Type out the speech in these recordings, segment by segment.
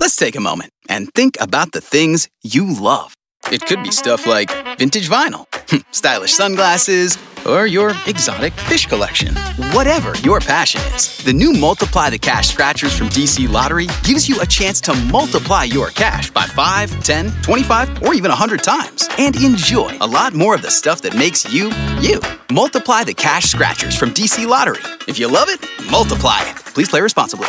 Let's take a moment and think about the things you love. It could be stuff like vintage vinyl, stylish sunglasses, or your exotic fish collection. Whatever your passion is, the new Multiply the Cash Scratchers from DC Lottery gives you a chance to multiply your cash by 5, 10, 25, or even 100 times and enjoy a lot more of the stuff that makes you, you. Multiply the Cash Scratchers from DC Lottery. If you love it, multiply it. Please play responsibly.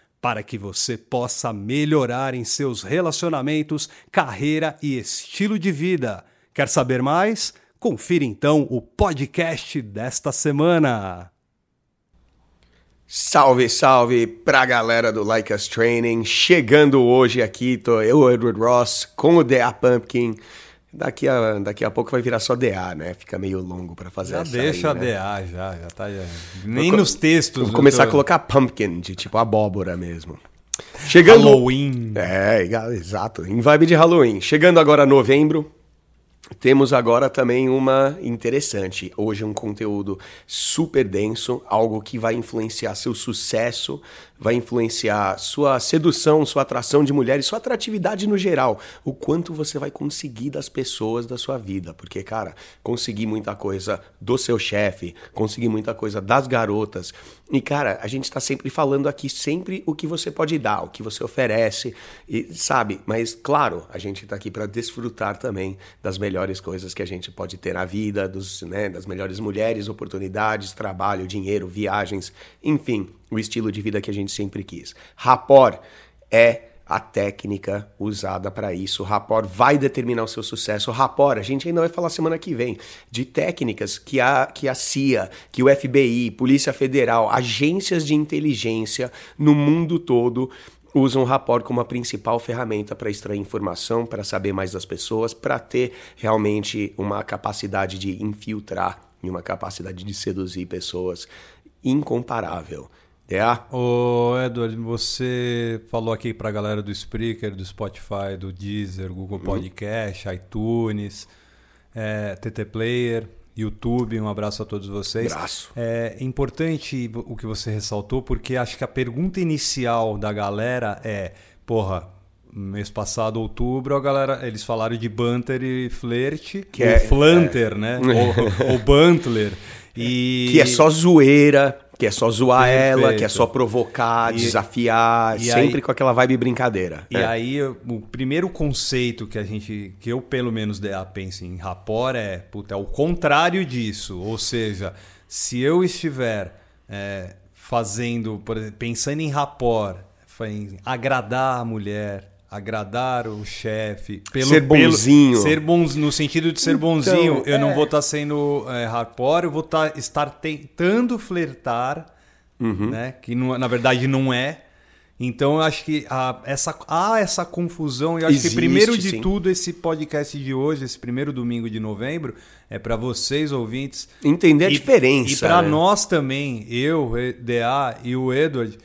para que você possa melhorar em seus relacionamentos, carreira e estilo de vida. Quer saber mais? Confira então o podcast desta semana. Salve, salve pra galera do Like Us Training. Chegando hoje aqui, tô eu, Edward Ross, com o DA Pumpkin. Daqui a, daqui a pouco vai virar só DA, né? Fica meio longo para fazer já essa deixa aí, né? a DA, já, já tá. Já. Nem nos textos. Vou começar a colocar pumpkin, de tipo abóbora mesmo. Chegando. Halloween. É, exato. Em vibe de Halloween. Chegando agora a novembro, temos agora também uma interessante. Hoje é um conteúdo super denso, algo que vai influenciar seu sucesso, vai influenciar sua sedução, sua atração de mulheres, sua atratividade no geral. O quanto você vai conseguir das pessoas da sua vida. Porque, cara, conseguir muita coisa do seu chefe, conseguir muita coisa das garotas. E, cara, a gente está sempre falando aqui sempre o que você pode dar, o que você oferece, e sabe? Mas, claro, a gente está aqui para desfrutar também das melhores coisas que a gente pode ter na vida, dos, né, das melhores mulheres, oportunidades, trabalho, dinheiro, viagens, enfim, o estilo de vida que a gente sempre quis. Rapport é a técnica usada para isso. O rapport vai determinar o seu sucesso. O rapport, a gente ainda vai falar semana que vem de técnicas que a, que a CIA, que o FBI, Polícia Federal, agências de inteligência no mundo todo usam o rapport como a principal ferramenta para extrair informação, para saber mais das pessoas, para ter realmente uma capacidade de infiltrar e uma capacidade de seduzir pessoas incomparável. É. Ô, Edward, você falou aqui pra galera do Spreaker, do Spotify, do Deezer, Google Podcast, iTunes, é, TT Player, YouTube. Um abraço a todos vocês. Abraço. É importante o que você ressaltou, porque acho que a pergunta inicial da galera é: porra, mês passado, outubro, a galera, eles falaram de banter e flerte, Que é- flanter, né? ou, ou bantler. E... Que é só zoeira, que é só zoar Perfeito. ela, que é só provocar, E- desafiar, e sempre aí- com aquela vibe brincadeira. E É. aí, o primeiro conceito que a gente, que eu pelo menos DA penso em rapport é, puta, é o contrário disso. Ou seja, se eu estiver é, fazendo, por exemplo, pensando em rapport, fa- em agradar a mulher, agradar o chefe, pelo Ser pelo- bonzinho. ser bons no sentido de ser bonzinho, eu é. não vou estar sendo é, eu vou tá- estar tentando flertar, Uhum. né? Que não- na verdade não é. Então eu acho que há essa, há essa confusão. Eu acho Existe, que primeiro de sim. tudo, esse podcast de hoje, esse primeiro domingo de novembro, é para vocês, ouvintes. Entender a e- diferença, E para né? nós também, eu, DA e o Edward,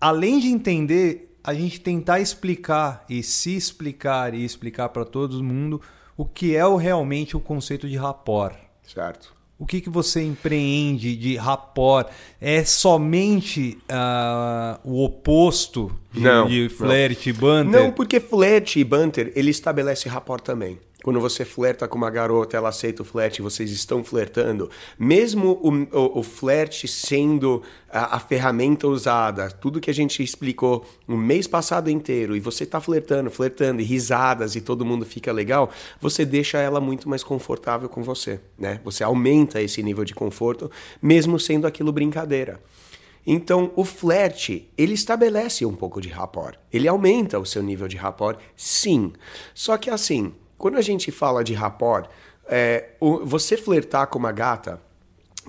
além de entender, a gente tentar explicar e se explicar e explicar para todo mundo o que é o, realmente o conceito de rapport. Certo. O que, que você empreende de rapport? É somente ah, o oposto de, Não, de flerte e banter? Não, porque flerte e banter, ele estabelece rapport também. Quando você flerta com uma garota, ela aceita o flerte, vocês estão flertando, mesmo o, o, o flerte sendo a, a, ferramenta usada, tudo que a gente explicou o mês passado inteiro, e você está flertando, flertando, e risadas, e todo mundo fica legal, você deixa ela muito mais confortável com você, né? Você aumenta esse nível de conforto, mesmo sendo aquilo brincadeira. Então, o flerte, ele estabelece um pouco de rapport. Ele aumenta o seu nível de rapport, sim. Só que assim, quando a gente fala de rapport, é, você flertar com uma gata,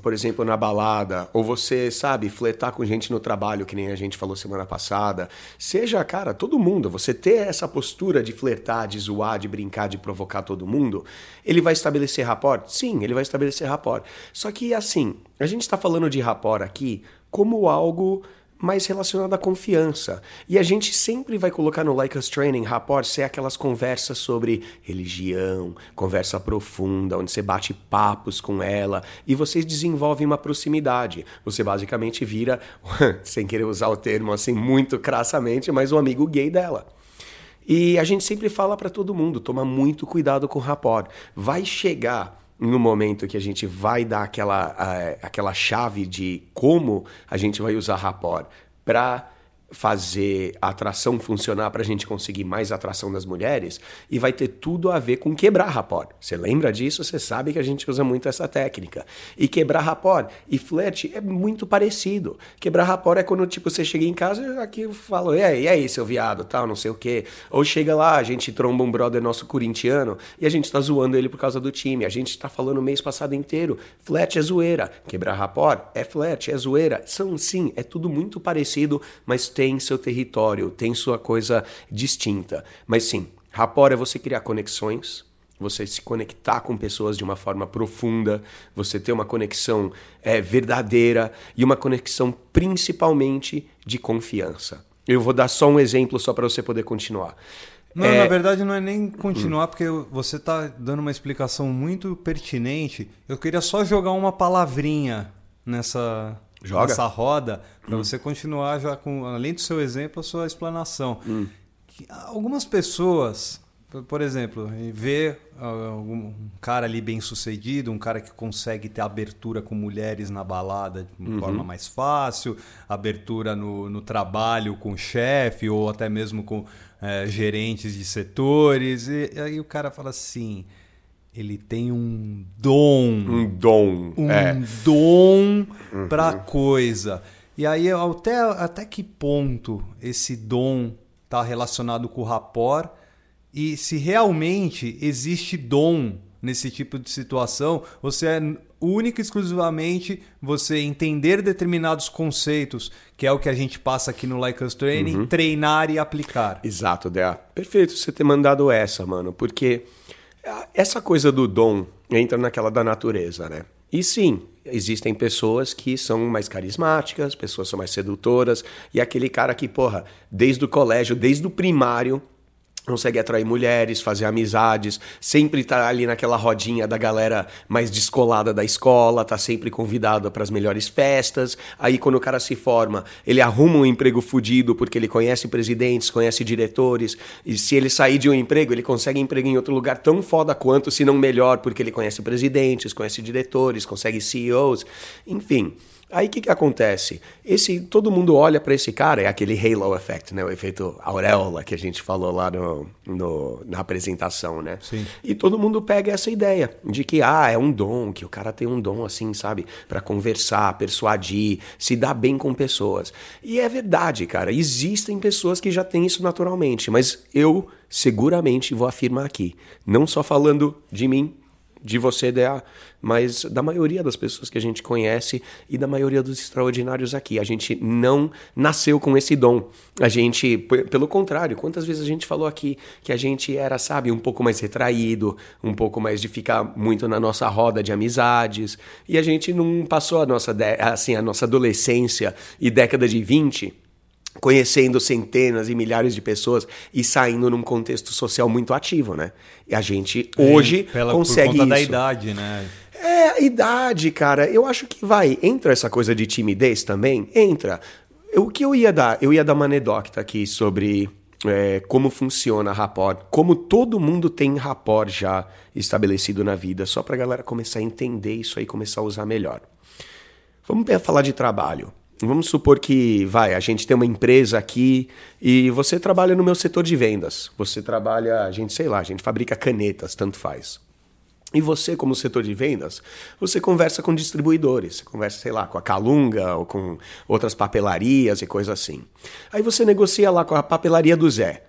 por exemplo, na balada, ou você, sabe, flertar com gente no trabalho, que nem a gente falou semana passada, seja, cara, todo mundo, você ter essa postura de flertar, de zoar, de brincar, de provocar todo mundo, ele vai estabelecer rapport? Sim, ele vai estabelecer rapport. Só que, assim, a gente está falando de rapport aqui como algo mais relacionado à confiança. E a gente sempre vai colocar no Like Us Training, rapport, ser aquelas conversas sobre religião, conversa profunda, onde você bate papos com ela e vocês desenvolvem uma proximidade. Você basicamente vira, sem querer usar o termo assim muito crassamente, mas o um amigo gay dela. E a gente sempre fala para todo mundo, toma muito cuidado com o rapport. Vai chegar no momento que a gente vai dar aquela, aquela chave de como a gente vai usar rapport para fazer a atração funcionar para a gente conseguir mais atração das mulheres e vai ter tudo a ver com quebrar rapport. Você lembra disso? Você sabe que a gente usa muito essa técnica. E quebrar rapport e flerte é muito parecido. Quebrar rapport é quando tipo você chega em casa aqui eu falo, e aí, e aí, seu viado, tal, não sei o quê. Ou chega lá, a gente tromba um brother nosso corintiano e a gente tá zoando ele por causa do time. A gente tá falando o mês passado inteiro, flerte é zoeira. Quebrar rapport é flerte, é zoeira. São sim, é tudo muito parecido, mas tem tem seu território, tem sua coisa distinta. Mas sim, rapport é você criar conexões, você se conectar com pessoas de uma forma profunda, você ter uma conexão é, verdadeira e uma conexão principalmente de confiança. Eu vou dar só um exemplo só para você poder continuar. Não, é... na verdade não é nem continuar, porque você está dando uma explicação muito pertinente. Eu queria só jogar uma palavrinha nessa, Joga. nessa roda para hum. você continuar já com, além do seu exemplo, a sua explanação. Hum. algumas pessoas, por exemplo, ver um cara ali bem sucedido, um cara que consegue ter abertura com mulheres na balada de uhum. forma mais fácil, abertura no, no trabalho com chefe ou até mesmo com é, gerentes de setores. E, e aí o cara fala assim ele tem um dom. Um dom. Um é. dom uhum. para coisa. E aí, até, até que ponto esse dom está relacionado com o rapport e se realmente existe dom nesse tipo de situação, você é única e exclusivamente você entender determinados conceitos, que é o que a gente passa aqui no Like Us Training, uhum. treinar e aplicar. Exato, Dea. Perfeito você ter mandado essa, mano, porque essa coisa do dom entra naquela da natureza, né? E sim, existem pessoas que são mais carismáticas, pessoas são mais sedutoras, e aquele cara que, porra, desde o colégio, desde o primário, consegue atrair mulheres, fazer amizades, sempre tá ali naquela rodinha da galera mais descolada da escola, tá sempre convidado para as melhores festas. Aí quando o cara se forma, ele arruma um emprego fudido porque ele conhece presidentes, conhece diretores, e se ele sair de um emprego, ele consegue emprego em outro lugar tão foda quanto, se não melhor, porque ele conhece presidentes, conhece diretores, consegue CEOs, enfim. Aí o que, que acontece? Esse todo mundo olha para esse cara, é aquele halo effect, né? O efeito auréola que a gente falou lá no, no, na apresentação, né? Sim. E todo mundo pega essa ideia de que ah, é um dom, que o cara tem um dom assim, sabe, para conversar, persuadir, se dar bem com pessoas. E é verdade, cara. Existem pessoas que já têm isso naturalmente, mas eu seguramente vou afirmar aqui, não só falando de mim, de você, DA, mas da maioria das pessoas que a gente conhece e da maioria dos extraordinários aqui. A gente não nasceu com esse dom. A gente, pelo contrário, quantas vezes a gente falou aqui que a gente era, sabe, um pouco mais retraído, um pouco mais de ficar muito na nossa roda de amizades, e a gente não passou a nossa, assim, a nossa adolescência e década de 20 conhecendo centenas e milhares de pessoas e saindo num contexto social muito ativo, né? E a gente hoje é, pela, consegue por conta isso. da idade, né? É, a idade, cara. Eu acho que vai. Entra essa coisa de timidez também? Entra. O que eu ia dar? Eu ia dar uma anedota aqui sobre é, como funciona a rapport, como todo mundo tem rapport já estabelecido na vida, só para a galera começar a entender isso aí, começar a usar melhor. Vamos falar de trabalho. Vamos supor que, vai, a gente tem uma empresa aqui e você trabalha no meu setor de vendas. Você trabalha, a gente, sei lá, a gente fabrica canetas, tanto faz. E você, como setor de vendas, você conversa com distribuidores, você conversa, sei lá, com a Calunga ou com outras papelarias e coisas assim. Aí você negocia lá com a papelaria do Zé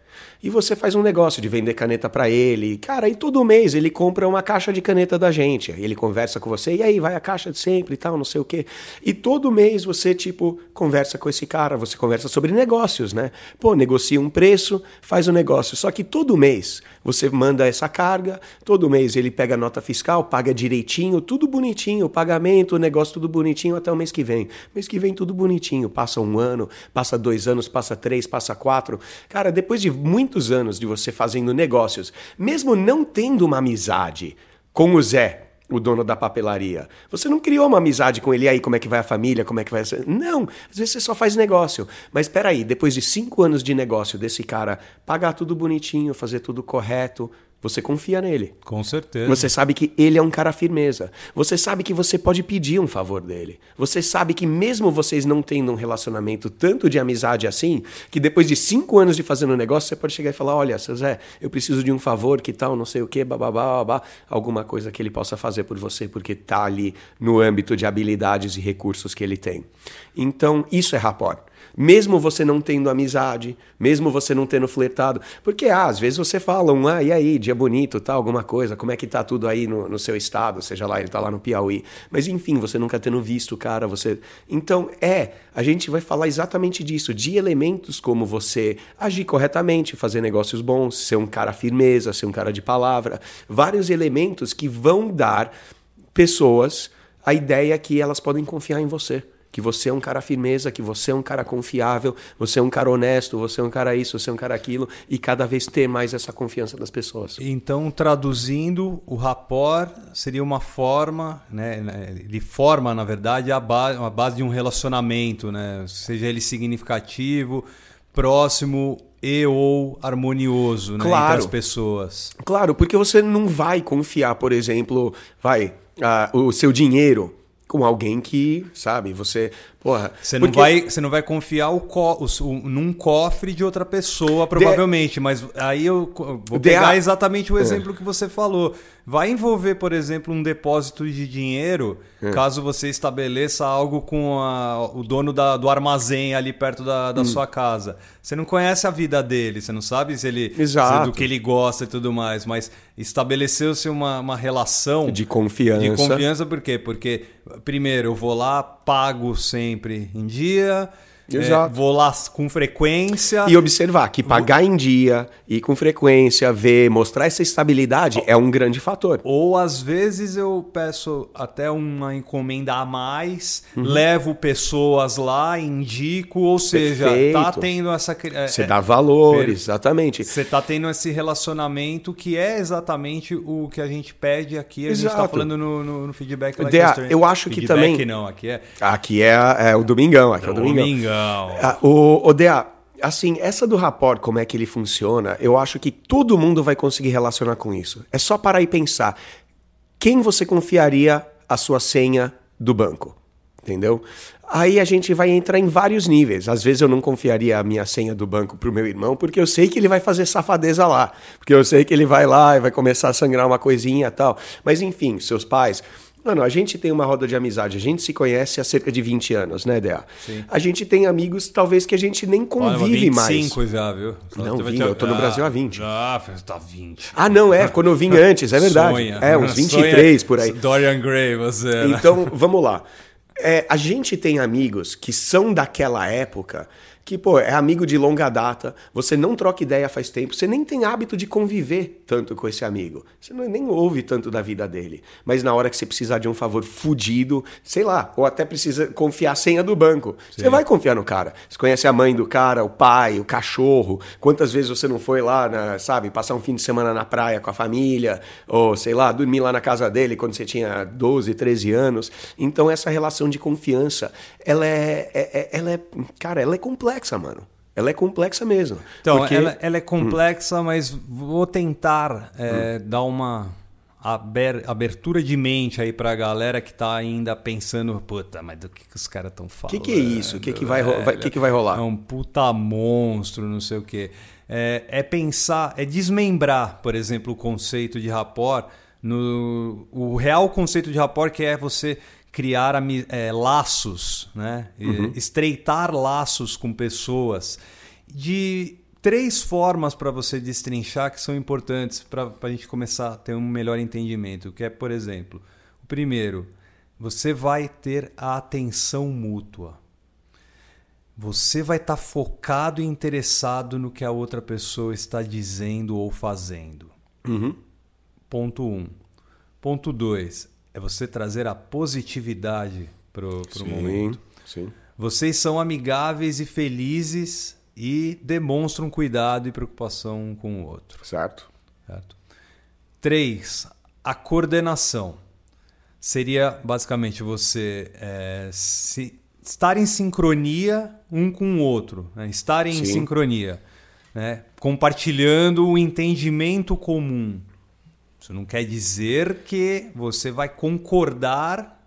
e você faz um negócio de vender caneta para ele. Cara, e todo mês ele compra uma caixa de caneta da gente. Ele conversa com você, e aí vai a caixa de sempre e tal, não sei o quê. E todo mês você, tipo, conversa com esse cara, você conversa sobre negócios, né? Pô, negocia um preço, faz o um negócio. Só que todo mês você manda essa carga, todo mês ele pega a nota fiscal, paga direitinho, tudo bonitinho, o pagamento, o negócio tudo bonitinho até o mês que vem. Mês que vem tudo bonitinho, passa um ano, passa dois anos, passa três, passa quatro. Cara, depois de muito muitos anos de você fazendo negócios, mesmo não tendo uma amizade com o Zé, o dono da papelaria. Você não criou uma amizade com ele, aí como é que vai a família, como é que vai... Não, às vezes você só faz negócio. Mas espera aí, depois de cinco anos de negócio desse cara, pagar tudo bonitinho, fazer tudo correto, você confia nele. Com certeza. Você sabe que ele é um cara firmeza. Você sabe que você pode pedir um favor dele. Você sabe que mesmo vocês não tendo um relacionamento tanto de amizade assim, que depois de cinco anos de fazendo um negócio, você pode chegar e falar: olha, seu Zé, eu preciso de um favor, que tal, não sei o quê, bababá, babá, alguma coisa que ele possa fazer por você, porque tá ali no âmbito de habilidades e recursos que ele tem. Então, isso é rapport. Mesmo você não tendo amizade, mesmo você não tendo flertado. Porque ah, às vezes você fala um, ah, e aí, dia bonito, tal, alguma coisa, como é que tá tudo aí no, no seu estado, seja lá, ele tá lá no Piauí. Mas enfim, você nunca tendo visto o cara, você. Então, é, a gente vai falar exatamente disso, de elementos como você agir corretamente, fazer negócios bons, ser um cara firmeza, ser um cara de palavra. Vários elementos que vão dar pessoas a ideia que elas podem confiar em você que você é um cara firmeza, que você é um cara confiável, você é um cara honesto, você é um cara isso, você é um cara aquilo, e cada vez ter mais essa confiança das pessoas. Então, traduzindo, o rapport seria uma forma, né, né ele forma, na verdade, a base, a base de um relacionamento, né, seja ele significativo, próximo e ou harmonioso né, claro. entre as pessoas. Claro, porque você não vai confiar, por exemplo, vai, uh, o seu dinheiro com alguém que, sabe, você Porra, você não, vai, você não vai confiar o, co, o, num cofre de outra pessoa, provavelmente, de... mas aí eu vou pegar exatamente o é. exemplo é. que você falou. Vai envolver, por exemplo, um depósito de dinheiro, é. caso você estabeleça algo com a, o dono da, do armazém ali perto da, da hum. sua casa. Você não conhece a vida dele, você não sabe se ele se, do que ele gosta e tudo mais, mas estabeleceu-se uma, uma relação de confiança. De confiança, por quê? Porque, primeiro, eu vou lá, pago sem sempre em dia. É, vou lá com frequência. E observar que pagar em dia e com frequência, ver, mostrar essa estabilidade é um grande fator. Ou às vezes eu peço até uma encomenda a mais, uhum. levo pessoas lá, indico, ou seja, Perfeito. tá tendo essa. É, você é, dá valor, exatamente. Você tá tendo esse relacionamento que é exatamente o que a gente pede aqui. A Exato. gente tá falando no, no, no feedback. Like eu acho que também. não, aqui é. Aqui é, é o Domingão, aqui é, é o Domingão. Domingão. Legal. Ah, o, o assim, essa do rapport, como é que ele funciona, eu acho que todo mundo vai conseguir relacionar com isso. É só parar e pensar. Quem você confiaria a sua senha do banco? Entendeu? Aí a gente vai entrar em vários níveis. Às vezes eu não confiaria a minha senha do banco pro meu irmão, porque eu sei que ele vai fazer safadeza lá. Porque eu sei que ele vai lá e vai começar a sangrar uma coisinha tal. Mas enfim, seus pais, Mano, a gente tem uma roda de amizade, a gente se conhece há cerca de 20 anos, né, Dea? Sim. A gente tem amigos, talvez, que a gente nem convive Olha, 25 mais. já, viu? não, 20, eu tô no Brasil há 20. Ah, tá 20. Ah, não, é, quando eu vim antes, é verdade. Sonha. É, uns 23 Sonha. por aí. Dorian Gray, você. Né? Então, vamos lá. É, a gente tem amigos que são daquela época que, pô, é amigo de longa data, você não troca ideia faz tempo, você nem tem hábito de conviver tanto com esse amigo. Você não, nem ouve tanto da vida dele. Mas na hora que você precisar de um favor fudido, sei lá, ou até precisa confiar a senha do banco, Sim. você vai confiar no cara. Você conhece a mãe do cara, o pai, o cachorro. Quantas vezes você não foi lá, na, sabe, passar um fim de semana na praia com a família, ou sei lá, dormir lá na casa dele quando você tinha 12, 13 anos. Então essa relação de confiança, ela é, é, é ela é, cara, ela é complexa complexa, mano. Ela é complexa mesmo. Então, porque... ela, ela, é complexa, hum. mas vou tentar é, hum. dar uma abertura de mente aí pra galera que tá ainda pensando, puta, mas do que, que os caras estão falando? O que, que, é isso? O que, que, vai, vai, que, que vai rolar? É um puta monstro, não sei o quê. É, é pensar, é desmembrar, por exemplo, o conceito de rapport no o real conceito de rapport que é você criar é, laços, né? Uhum. estreitar laços com pessoas de três formas para você destrinchar que são importantes para a gente começar a ter um melhor entendimento. Que é, por exemplo, o primeiro, você vai ter a atenção mútua. Você vai estar tá focado e interessado no que a outra pessoa está dizendo ou fazendo. Uhum. Ponto 1. Um. Ponto 2 é você trazer a positividade para o momento. Sim. Vocês são amigáveis e felizes e demonstram cuidado e preocupação um com o outro. Certo. certo. Três, a coordenação. Seria basicamente você é, se, estar em sincronia um com o outro, né? estar em Sim. sincronia, né? compartilhando o entendimento comum. Isso não quer dizer que você vai concordar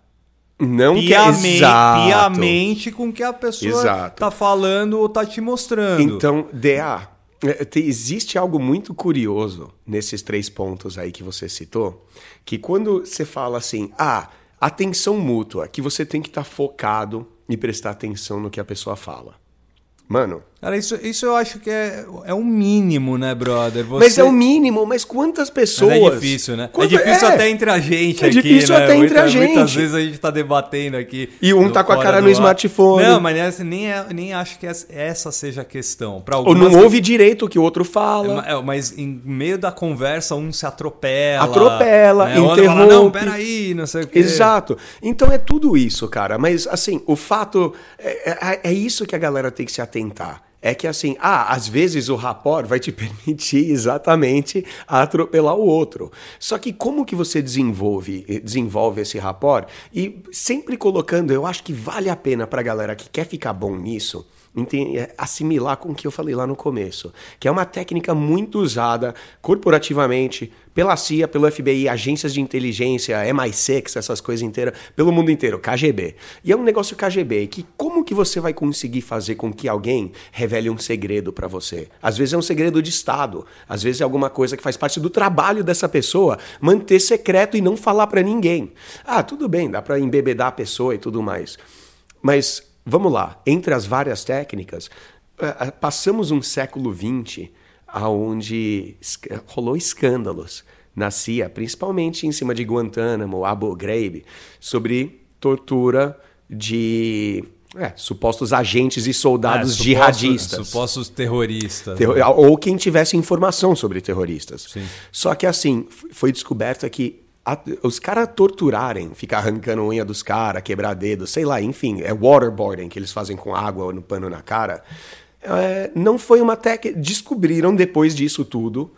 não piamente, é piamente com o que a pessoa está falando ou está te mostrando. Então, DA, é, existe algo muito curioso nesses três pontos aí que você citou, que quando você fala assim, ah, atenção mútua, que você tem que estar tá focado e prestar atenção no que a pessoa fala. Mano. Cara, isso, isso eu acho que é, é o mínimo, né, brother? Você... Mas é o mínimo, mas quantas pessoas. Mas é difícil, né? É difícil é. até entre a gente é aqui. É difícil né? até entre Muita, a gente. Muitas vezes a gente tá debatendo aqui. E um tá com a cara no ar. smartphone. Não, mas nem, é, nem acho que essa seja a questão. Pra Ou não ouve direito o que o outro fala. É, mas em meio da conversa, um se atropela. Atropela, né? interrompe. Fala, não, peraí, não sei o quê. Exato. Então é tudo isso, cara. Mas, assim, o fato. é, é isso que a galera tem que se atentar é que assim, ah, às vezes o rapport vai te permitir exatamente atropelar o outro. Só que como que você desenvolve, desenvolve esse rapport? E sempre colocando, eu acho que vale a pena para a galera que quer ficar bom nisso, assimilar com o que eu falei lá no começo, que é uma técnica muito usada corporativamente pela CIA, pelo FBI, agências de inteligência, MI6, essas coisas inteiras, pelo mundo inteiro, KGB. E é um negócio KGB que como que você vai conseguir fazer com que alguém revele um segredo para você? Às vezes é um segredo de Estado, às vezes é alguma coisa que faz parte do trabalho dessa pessoa, manter secreto e não falar para ninguém. Ah, tudo bem, dá para embebedar a pessoa e tudo mais. Mas Vamos lá, entre as várias técnicas, eh, eh, passamos um século XX onde rolou escândalos na CIA, principalmente em cima de Guantánamo, Abu Ghraib, sobre tortura de é, supostos agentes e soldados é, supostos, jihadistas. Supostos terroristas. Terror, né? Ou quem tivesse informação sobre terroristas. Sim. Só que assim, foi descoberto que a, os caras torturarem, ficar arrancando unha dos caras, quebrar dedo, sei lá, enfim, é waterboarding que eles fazem com água no pano na cara. É, não foi uma técnica. Descobriram depois disso tudo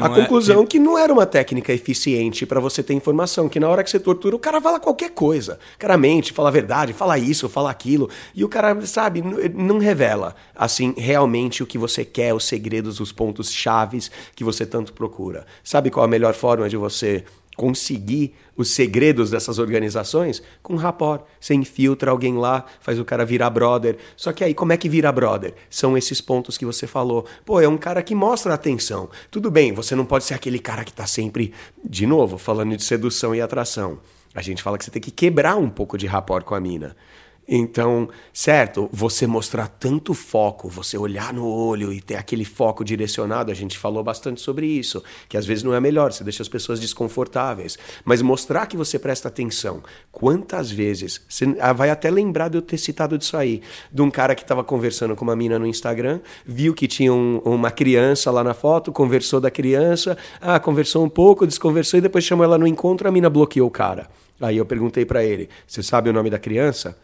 a é, conclusão que... que... não era uma técnica eficiente para você ter informação, que na hora que você tortura, o cara fala qualquer coisa. O cara mente, fala a verdade, fala isso, fala aquilo, e o cara, sabe, não revela, assim, realmente o que você quer, os segredos, os pontos chaves que você tanto procura. Sabe qual a melhor forma de você conseguir os segredos dessas organizações com rapport. Você infiltra alguém lá, faz o cara virar brother. Só que aí, como é que vira brother? São esses pontos que você falou. Pô, é um cara que mostra atenção. Tudo bem, você não pode ser aquele cara que tá sempre, de novo, falando de sedução e atração. A gente fala que você tem que quebrar um pouco de rapport com a mina. Então, certo, você mostrar tanto foco, você olhar no olho e ter aquele foco direcionado, a gente falou bastante sobre isso, que às vezes não é melhor, você deixa as pessoas desconfortáveis, mas mostrar que você presta atenção. Quantas vezes, você ah, vai até lembrar de eu ter citado disso aí, de um cara que estava conversando com uma mina no Instagram, viu que tinha um, uma criança lá na foto, conversou da criança, ah, conversou um pouco, desconversou e depois chamou ela no encontro, a mina bloqueou o cara. Aí eu perguntei para ele: "Você sabe o nome da criança?"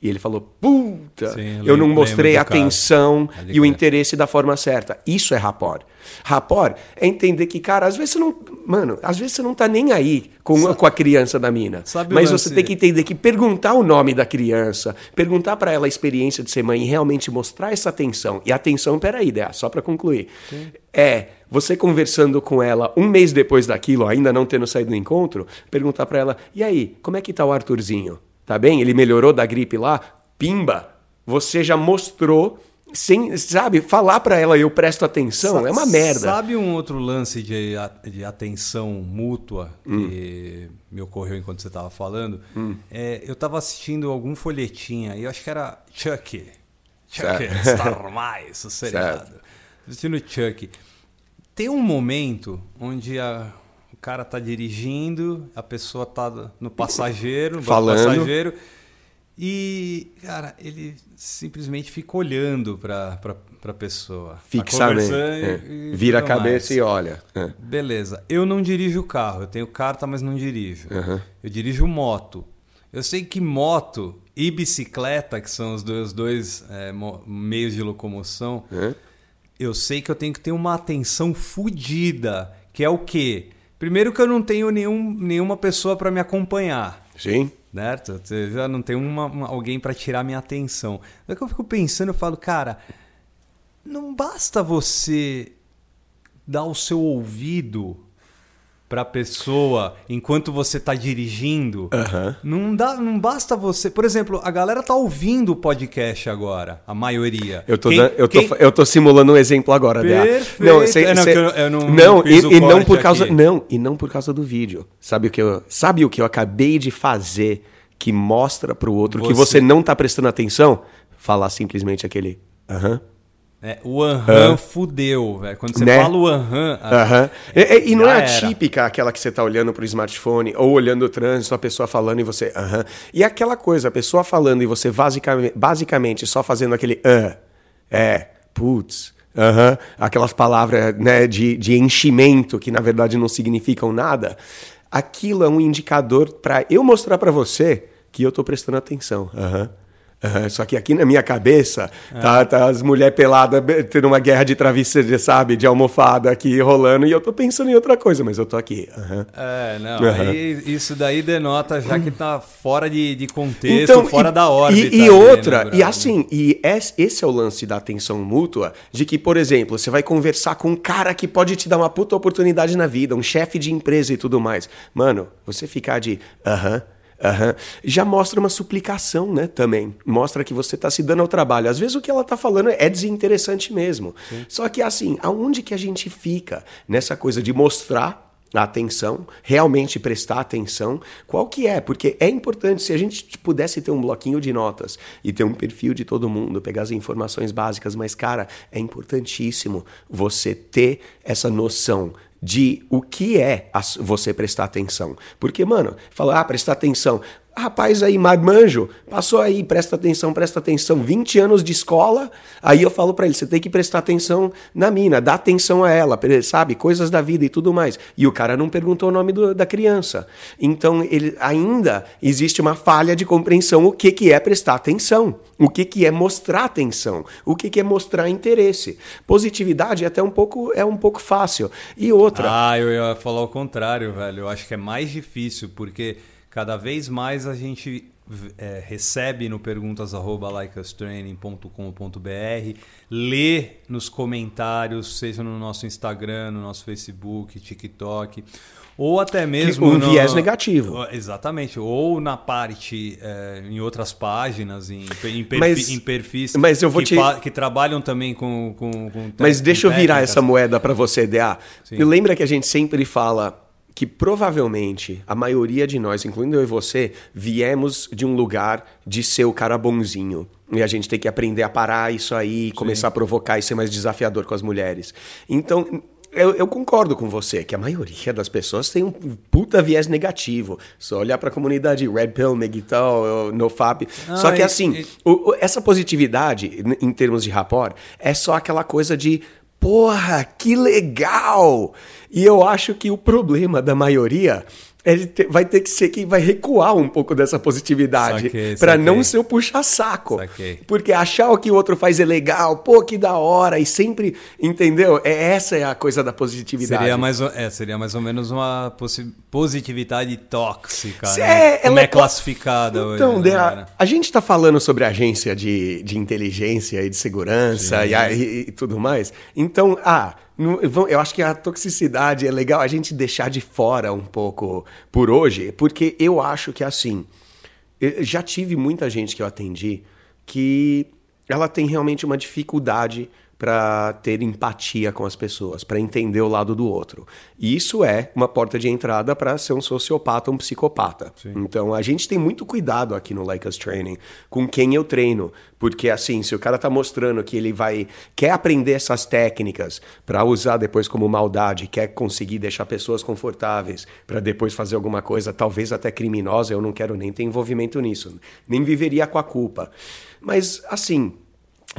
E ele falou: Puta, Sim, eu não mostrei a atenção e o interesse da forma certa. Isso é rapport. Rapport é entender que, cara, às vezes você não. Mano, às vezes você não tá nem aí com, com a criança da mina. Sabe mas você tem que entender que perguntar o nome da criança, perguntar pra ela a experiência de ser mãe e realmente mostrar essa atenção. E atenção, peraí, Dea, só pra concluir. É você conversando com ela um mês depois daquilo, ainda não tendo saído do encontro, perguntar pra ela: e aí, como é que tá o Arthurzinho? Tá bem? Ele melhorou da gripe lá? Pimba! Você já mostrou. Sem, sabe, falar pra ela eu presto atenção é uma merda. Sabe um outro lance de, de atenção mútua Hum. que me ocorreu enquanto você estava falando? É, eu estava assistindo algum folhetinho aí, eu acho que era Chuck. Chuck. Star Mais, o seriado. Assistindo Chuck. Tem um momento onde a- cara tá dirigindo, a pessoa tá no passageiro, Falando. passageiro, e, cara, ele simplesmente fica olhando pra, pra, pra pessoa. Tá Fixamente. É. e Vira a cabeça mais. e olha. É. Beleza. Eu não dirijo carro. Eu tenho carta, mas não dirijo. Eu dirijo moto. Eu sei que moto e bicicleta, que são os dois, dois é, meios de locomoção, eu sei que eu tenho que ter uma atenção fodida. Que é o quê? Primeiro que eu não tenho nenhum, nenhuma pessoa para me acompanhar. Sim. Certo? Já não tem uma, uma- alguém para tirar minha atenção. Daí que eu fico pensando, eu falo, cara, não basta você dar o seu ouvido para pessoa enquanto você tá dirigindo. Não dá, não basta você. Por exemplo, a galera tá ouvindo o podcast agora, a maioria. Eu tô, Quem- eu, tô, quem- fa- eu tô simulando um exemplo agora. Perfeito. cê- É, não, cê- eu- eu não- não, não e, o e não por causa aqui. não e não por causa do vídeo. Sabe o que eu sabe o que eu acabei de fazer que mostra pro outro que Você- você não tá prestando atenção? Falar simplesmente aquele aham. É, o aham fudeu, velho. Quando você Né? fala o aham, ah, Aham. E, não é a era. típica aquela que você tá olhando pro smartphone ou olhando o trânsito, a pessoa falando e você aham. E aquela coisa, a pessoa falando e você basicamente, basicamente só fazendo aquele ah, é, putz, aham, aquelas palavras né, de, de enchimento que na verdade não significam nada. Aquilo é um indicador para eu mostrar para você que eu tô prestando atenção. Aham. Só que aqui na minha cabeça, tá, tá as mulheres peladas tendo uma guerra de travesseiro, sabe, de almofada aqui rolando, e eu tô pensando em outra coisa, mas eu tô aqui. aham. É, não, aí isso daí denota já que tá fora de, de contexto, fora e- da órbita. E, e outra, né, e brother? assim, e es- esse é o lance da atenção mútua, de que, por exemplo, você vai conversar com um cara que pode te dar uma puta oportunidade na vida, um chefe de empresa e tudo mais. Mano, você ficar de aham. Aham. Já mostra uma suplicação, né? Também. Mostra que você tá se dando ao trabalho. Às vezes o que ela tá falando é desinteressante mesmo. Só que assim, aonde que a gente fica nessa coisa de mostrar a atenção, realmente prestar atenção, qual que é? Porque é importante, se a gente pudesse ter um bloquinho de notas e ter um perfil de todo mundo, pegar as informações básicas, mas, cara, é importantíssimo você ter essa noção de o que é você prestar atenção. Porque, mano, fala, ah, prestar atenção. Rapaz aí, marmanjo, passou aí, presta atenção, presta atenção, 20 anos de escola, aí eu falo pra ele, você tem que prestar atenção na mina, dá atenção a ela, sabe, coisas da vida e tudo mais. E o cara não perguntou o nome do- da criança. Então, ele ainda existe uma falha de compreensão o que que é prestar atenção, o que que é mostrar atenção, o que que é mostrar interesse. Positividade é até um pouco é um pouco fácil. E outra, Ah, eu ia falar o contrário, velho. Eu acho que é mais difícil, porque cada vez mais a gente é, recebe no perguntas.likeustraining.com.br, lê nos comentários, seja no nosso Instagram, no nosso Facebook, TikTok, ou até mesmo. um no- viés negativo. Exatamente. Ou na parte, é, em outras páginas, em, em, perfis, Mas- em perfis mas eu vou que, te- que trabalham também com. com, com Mas com deixa eu virar essa moeda para você, DA. Sim. Lembra que a gente sempre fala que provavelmente a maioria de nós, incluindo eu e você, viemos de um lugar de ser o cara bonzinho. E a gente tem que aprender a parar isso aí, começar a provocar e ser mais desafiador com as mulheres. Então, eu, eu concordo com você que a maioria das pessoas tem um puta viés negativo. Só olhar para a comunidade Red Pill, Megital, NoFap. Só Ah, que e- assim, e- o- o- essa positividade, em termos de rapport, é só aquela coisa de porra, que legal! E eu acho que o problema da maioria ele vai ter que ser quem vai recuar um pouco dessa positividade para não ser o puxa-saco. Porque achar o que o outro faz é legal, pô, que da hora, e sempre, entendeu? É, essa é a coisa da positividade. Seria mais, é, seria mais ou menos uma positividade tóxica, né? Como é, é classificada então, hoje. Então, a, a, gente está falando sobre agência de, de inteligência e de segurança e, e, e tudo mais. Então, ah eu acho que a toxicidade é legal a gente deixar de fora um pouco por hoje, porque eu acho que assim, já tive muita gente que eu atendi que ela tem realmente uma dificuldade para ter empatia com as pessoas, para entender o lado do outro. E isso é uma porta de entrada para ser um sociopata, um psicopata. Sim. Então a gente tem muito cuidado aqui no Like Us Training com quem eu treino, porque assim, se o cara tá mostrando que ele vai quer aprender essas técnicas para usar depois como maldade, quer conseguir deixar pessoas confortáveis para depois fazer alguma coisa, talvez até criminosa, eu não quero nem ter envolvimento nisso, nem viveria com a culpa. Mas assim,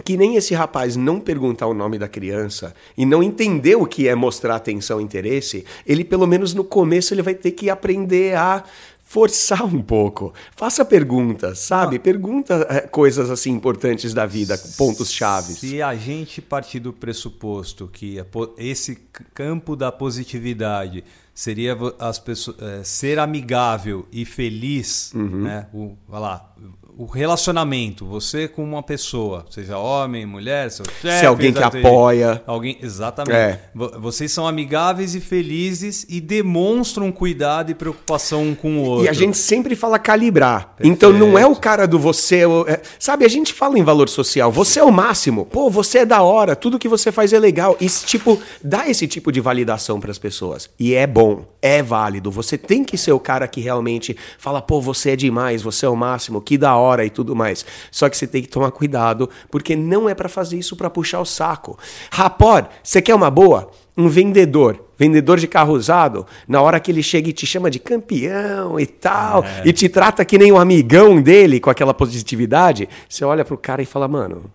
que nem esse rapaz não perguntar o nome da criança e não entender o que é mostrar atenção e interesse, ele pelo menos no começo ele vai ter que aprender a forçar um pouco. Faça perguntas, sabe? Ah. Pergunta é, coisas assim importantes da vida, pontos chaves. Se a gente partir do pressuposto que esse campo da positividade seria as pessoas, é, ser amigável e feliz, uhum. né? O, vai lá, o relacionamento, você com uma pessoa, seja homem, mulher, seu chefe, se alguém que apoia, alguém, exatamente. É. Vocês são amigáveis e felizes e demonstram cuidado e preocupação um com o outro. E a gente sempre fala calibrar. Perfeito. Então não é o cara do você, é, sabe? A gente fala em valor social. Você é o máximo. Pô, você é da hora. Tudo que você faz é legal. Isso tipo dá esse tipo de validação para as pessoas. E é bom, é válido. Você tem que ser o cara que realmente fala, pô, você é demais, você é o máximo. Que da hora hora e tudo mais. Só que você tem que tomar cuidado, porque não é para fazer isso para puxar o saco. Rapor, você quer uma boa? Um vendedor, vendedor de carro usado, na hora que ele chega e te chama de campeão e tal, é. e te trata que nem um amigão dele com aquela positividade, você olha pro cara e fala, mano,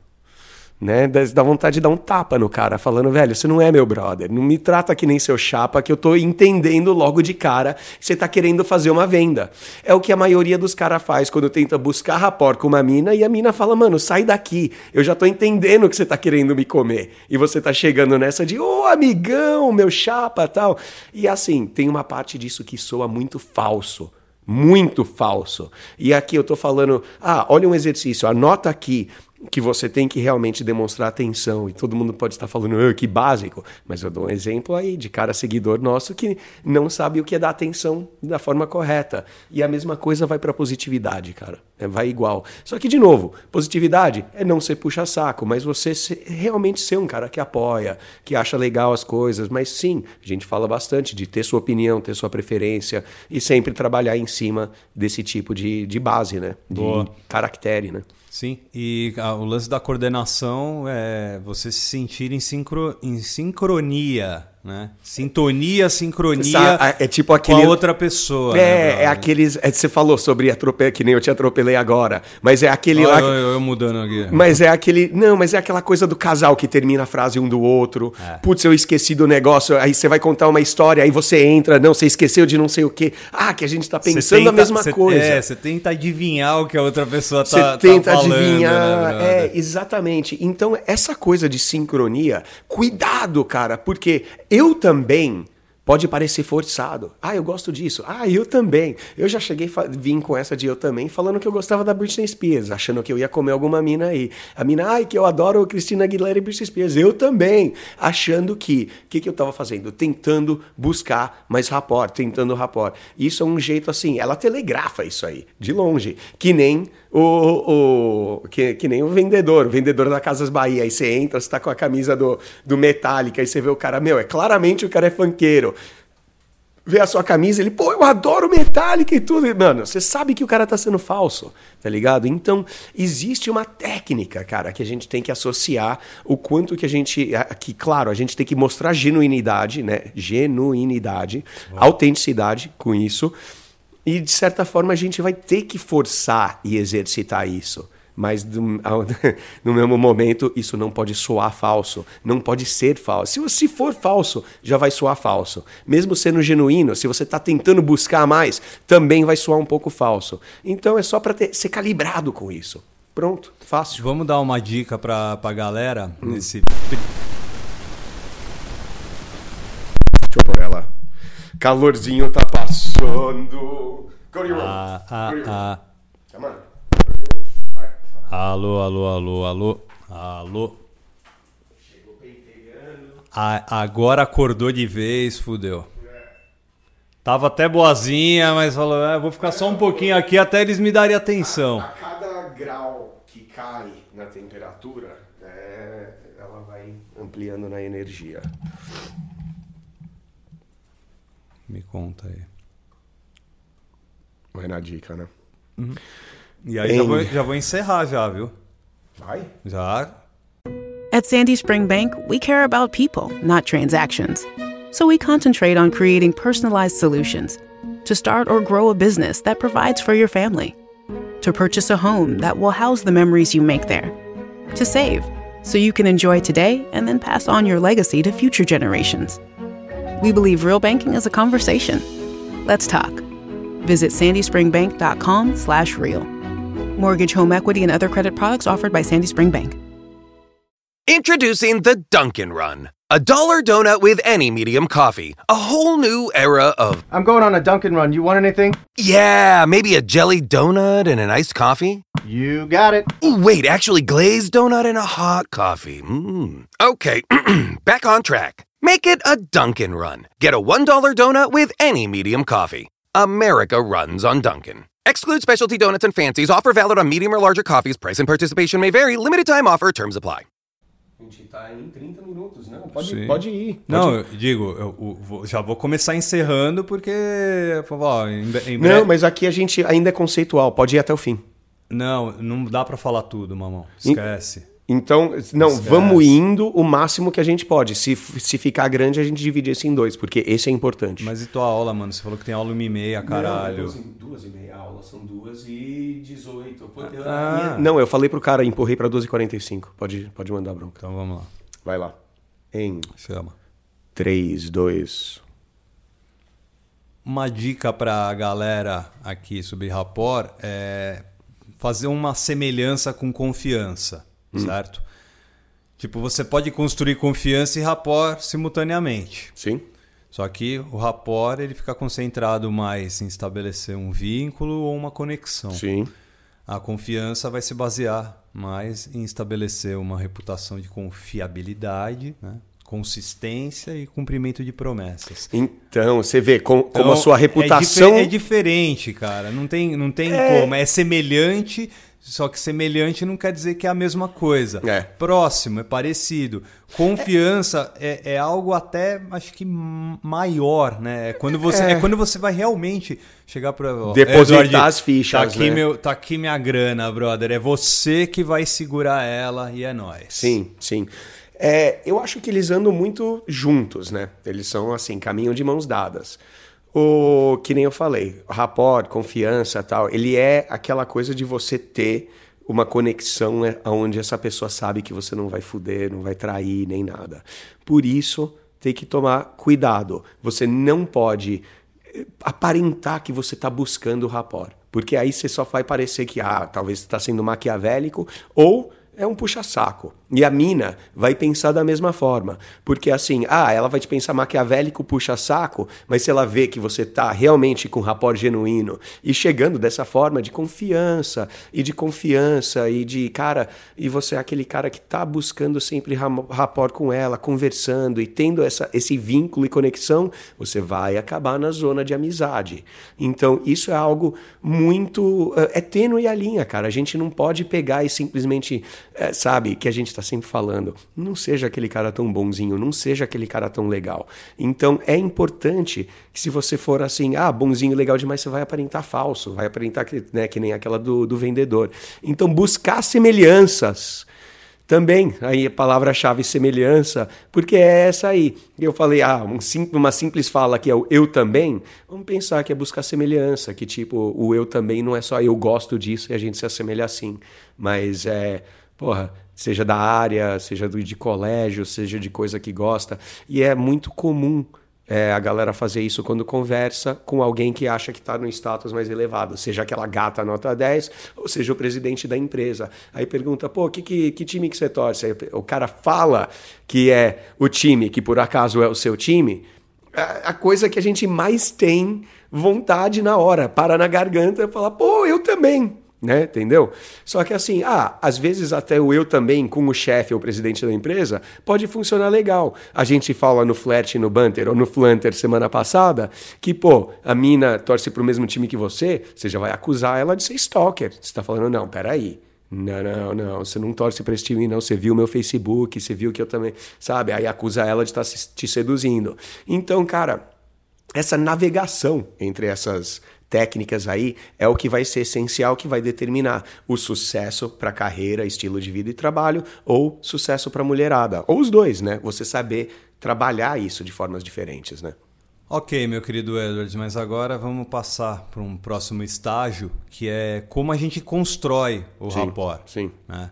né? Dá vontade de dar um tapa no cara, falando, velho, você não é meu brother, não me trata que nem seu chapa, que eu tô entendendo logo de cara que você tá querendo fazer uma venda. É o que a maioria dos caras faz quando tenta buscar rapport com uma mina e a mina fala, mano, sai daqui, eu já tô entendendo que você tá querendo me comer. E você tá chegando nessa de, ô oh, amigão, meu chapa tal. E assim, tem uma parte disso que soa muito falso muito falso. E aqui eu tô falando, ah, olha um exercício, anota aqui que você tem que realmente demonstrar atenção. E todo mundo pode estar falando, ah, que básico. Mas eu dou um exemplo aí de cara seguidor nosso que não sabe o que é dar atenção da forma correta. E a mesma coisa vai para positividade, cara. É, vai igual. Só que, de novo, positividade é não ser puxa-saco, mas você ser, realmente ser um cara que apoia, que acha legal as coisas. Mas sim, a gente fala bastante de ter sua opinião, ter sua preferência e sempre trabalhar em cima desse tipo de, de base, né? De Boa. caractere, né? Sim, e a, o lance da coordenação é você se sentir em, sincro, em sincronia né? Sintonia, sincronia é tipo aquele... com a outra pessoa. É, né, é aqueles. É, você falou sobre atropelo, que nem eu te atropelei agora. Mas é aquele lá. Eu, eu, eu, mudando aqui. Mas é aquele. Não, mas é aquela coisa do casal que termina a frase um do outro. É. Putz, eu esqueci do negócio. Aí você vai contar uma história, aí você entra, não, você esqueceu de não sei o quê. Ah, que a gente tá pensando tenta, a mesma cê, coisa. É, você tenta adivinhar o que a outra pessoa tá. Tá tenta tá falando, adivinhar. Né, é, exatamente. Então, essa coisa de sincronia, cuidado, cara, porque eu também Pode parecer forçado. Ah, eu gosto disso. Ah, eu também. Eu já cheguei vim com essa de eu também, falando que eu gostava da Britney Spears, achando que eu ia comer alguma mina aí. A mina, ai, que eu adoro Cristina Aguilera e Britney Spears. Eu também. Achando que, o que, que eu estava fazendo? Tentando buscar mais rapport, tentando rapport. Isso é um jeito assim, ela telegrafa isso aí, de longe. Que nem o, o que, que, nem o vendedor, o vendedor da Casas Bahia. Aí você entra, você tá com a camisa do, do Metallica, aí você vê o cara, meu, é claramente o cara é funkeiro. Vê a sua camisa, ele, pô, eu adoro Metallica e tudo. Mano, você sabe que o cara tá sendo falso, tá ligado? Então, existe uma técnica, cara, que a gente tem que associar o quanto que a gente. Que, claro, a gente tem que mostrar genuinidade, né? Genuinidade, autenticidade com isso e de certa forma a gente vai ter que forçar e exercitar isso. mas do- ao- no mesmo momento isso não pode soar falso, não pode ser falso. Se, se for falso, já vai soar falso. Mesmo sendo genuíno, se você está tentando buscar mais, também vai soar um pouco falso. Então é só para ser calibrado com isso. Pronto, fácil. Vamos dar uma dica pra, pra galera nesse. Deixa eu pôr ela. Calorzinho tá passando. Go. Ah, ah, ah. Come on. Alô, alô, alô, alô. Alô. A- agora acordou de vez, fudeu. Tava até boazinha, mas falou, é, vou ficar só um pouquinho aqui até eles me darem atenção. A cada grau que cai na temperatura, é, ela vai ampliando na energia. Me conta aí. Vai na dica, né? E aí já vou, já vou encerrar já, viu? Vai? Já. At Sandy Spring Bank, we care about people, not transactions. So we concentrate on creating personalized solutions to start or grow a business that provides for your family, to purchase a home that will house the memories you make there, to save so you can enjoy today and then pass on your legacy to future generations. We believe real banking is a conversation. Let's talk. Visit sandyspringbank.com/real. Mortgage, home equity, and other credit products offered by Sandy Spring Bank. Introducing the Dunkin' Run, a dollar donut with any medium coffee. A whole new era of, I'm going on a Dunkin' run. You want anything? yeah, maybe a jelly donut and an iced coffee? You got it. Ooh, wait, actually, glazed donut and a hot coffee. Mmm. Okay, back on track. Make it a Dunkin' Run. Get a $1 donut with any medium coffee. America runs on Dunkin'. Exclude specialty donuts and fancies. Offer valid on medium or larger coffees. Price and participation may vary. Limited time offer. Terms apply. A gente tá em 30 minutos, não? Pode, Sim. pode ir. Não, Pode eu digo, eu, eu vou- já vou começar encerrando porque. Ó, em, em ir. breve- Não, mas aqui a gente ainda é conceitual, pode ir até o fim. Não, não dá pra falar tudo, mamão. Esquece. Então, não, Esquece. vamos indo o máximo que a gente pode. Se, se ficar grande, a gente divide isso em dois, porque esse é importante. Mas e tua aula, mano? Você falou que tem aula uma e meia, caralho. Não, duas e meia aula, são duas e dezoito. Ah. Não, eu falei pro cara, empurrei pra 12h45. Pode, pode mandar bronca. Então vamos lá. Vai lá. Em Chama. 3, 2. Uma dica pra galera aqui sobre rapport é fazer uma semelhança com confiança, certo? Tipo, você pode construir confiança e rapport simultaneamente. Sim? Só que o rapport ele fica concentrado mais em estabelecer um vínculo ou uma conexão. Sim. A confiança vai se basear mais em estabelecer uma reputação de confiabilidade, né? consistência e cumprimento de promessas. Então, você vê com- como a Então, sua é reputação. dife- É, diferente, cara. Não tem, não tem como. É semelhante, só que semelhante não quer dizer que é a mesma coisa. É. Próximo, é parecido. Confiança é, é algo até, acho que maior, né? É quando você, é. quando você vai realmente chegar para Depositar as fichas, Tá aqui, né? meu, tá aqui minha grana, brother. É você que vai segurar ela e é nóis. Sim, sim. É, eu acho que eles andam muito juntos, né? Eles são assim, caminham de mãos dadas. O que nem eu falei, rapport, confiança, tal, ele é aquela coisa de você ter uma conexão né, onde essa pessoa sabe que você não vai fuder, não vai trair nem nada. Por isso, tem que tomar cuidado. Você não pode eh, aparentar que você está buscando o rapport, porque aí você só vai parecer que ah, talvez está sendo maquiavélico ou é um puxa-saco. E a mina vai pensar da mesma forma. Porque assim, ah, ela vai te pensar maquiavélico, puxa-saco, mas se ela vê que você tá realmente com um rapport genuíno e chegando dessa forma de confiança e de confiança e de, cara, e você é aquele cara que tá buscando sempre rapport com ela, conversando e tendo essa, esse vínculo e conexão, você vai acabar na zona de amizade. Então, isso é algo muito. eh, É tênue a linha, cara. A gente não pode pegar e simplesmente, eh, sabe, que a gente está sempre falando. Não seja aquele cara tão bonzinho, não seja aquele cara tão legal. Então, é importante que se você for assim, ah, bonzinho, legal demais, você vai aparentar falso, vai aparentar que, né, que nem aquela do, do vendedor. Então, buscar semelhanças Também, aí a palavra-chave semelhança, porque é essa aí. Eu falei, ah, um sim, uma simples fala que é o eu também. Vamos pensar que é buscar semelhança, que tipo, o eu também não é só eu gosto disso e a gente se assemelha assim. Mas é, porra, seja da área, seja do, de colégio, seja de coisa que gosta. E é muito comum é, a galera fazer isso quando conversa com alguém que acha que está no status mais elevado, seja aquela gata nota 10, ou seja o presidente da empresa. Aí pergunta, pô, que, que, que time que você torce? Aí o cara fala que é o time, que por acaso é o seu time, a, a coisa que a gente mais tem vontade na hora, para na garganta e falar, pô, eu também né? Entendeu? Só que assim, ah, às vezes até o eu também com o chefe ou presidente da empresa pode funcionar legal. A gente fala no Flat, no Banter ou no Flanter semana passada que, pô, a mina torce pro mesmo time que você, você já vai acusar ela de ser stalker. Você tá falando, não, peraí. Não, não, não, você não torce para esse time, não. Você viu meu Facebook, você viu que eu também. Sabe? Aí acusa ela de estar tá te seduzindo. Então, cara, essa navegação entre essas técnicas aí é o que vai ser essencial, que vai determinar o sucesso para carreira, estilo de vida e trabalho ou sucesso para mulherada, ou os dois, né? Você saber trabalhar isso de formas diferentes, né? Ok, meu querido Edward, mas agora vamos passar para um próximo estágio, que é como a gente constrói o sim, rapport. Sim. Né?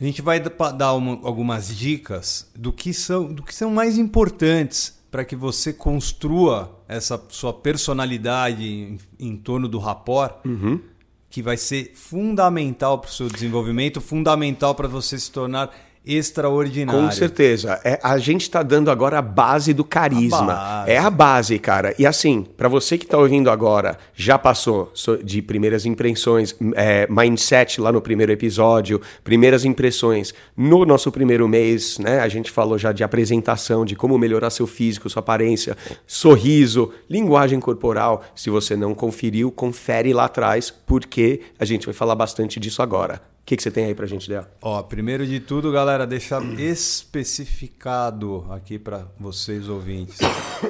A gente vai dar uma, algumas dicas do que são, do que são mais importantes para que você construa essa sua personalidade em, em torno do rapport, uhum. que vai ser fundamental para o seu desenvolvimento, fundamental para você se tornar extraordinário. Com certeza. É, a gente está dando agora a base do carisma. A base. É a base, cara. E assim, para você que está ouvindo agora, já passou de primeiras impressões, é, mindset lá no primeiro episódio, primeiras impressões no nosso primeiro mês, né? A gente falou já de apresentação, de como melhorar seu físico, sua aparência, sorriso, linguagem corporal. Se você não conferiu, confere lá atrás, porque a gente vai falar bastante disso agora que, que você tem aí pra gente, Léo? Ó, primeiro de tudo, galera, deixar especificado aqui para vocês ouvintes.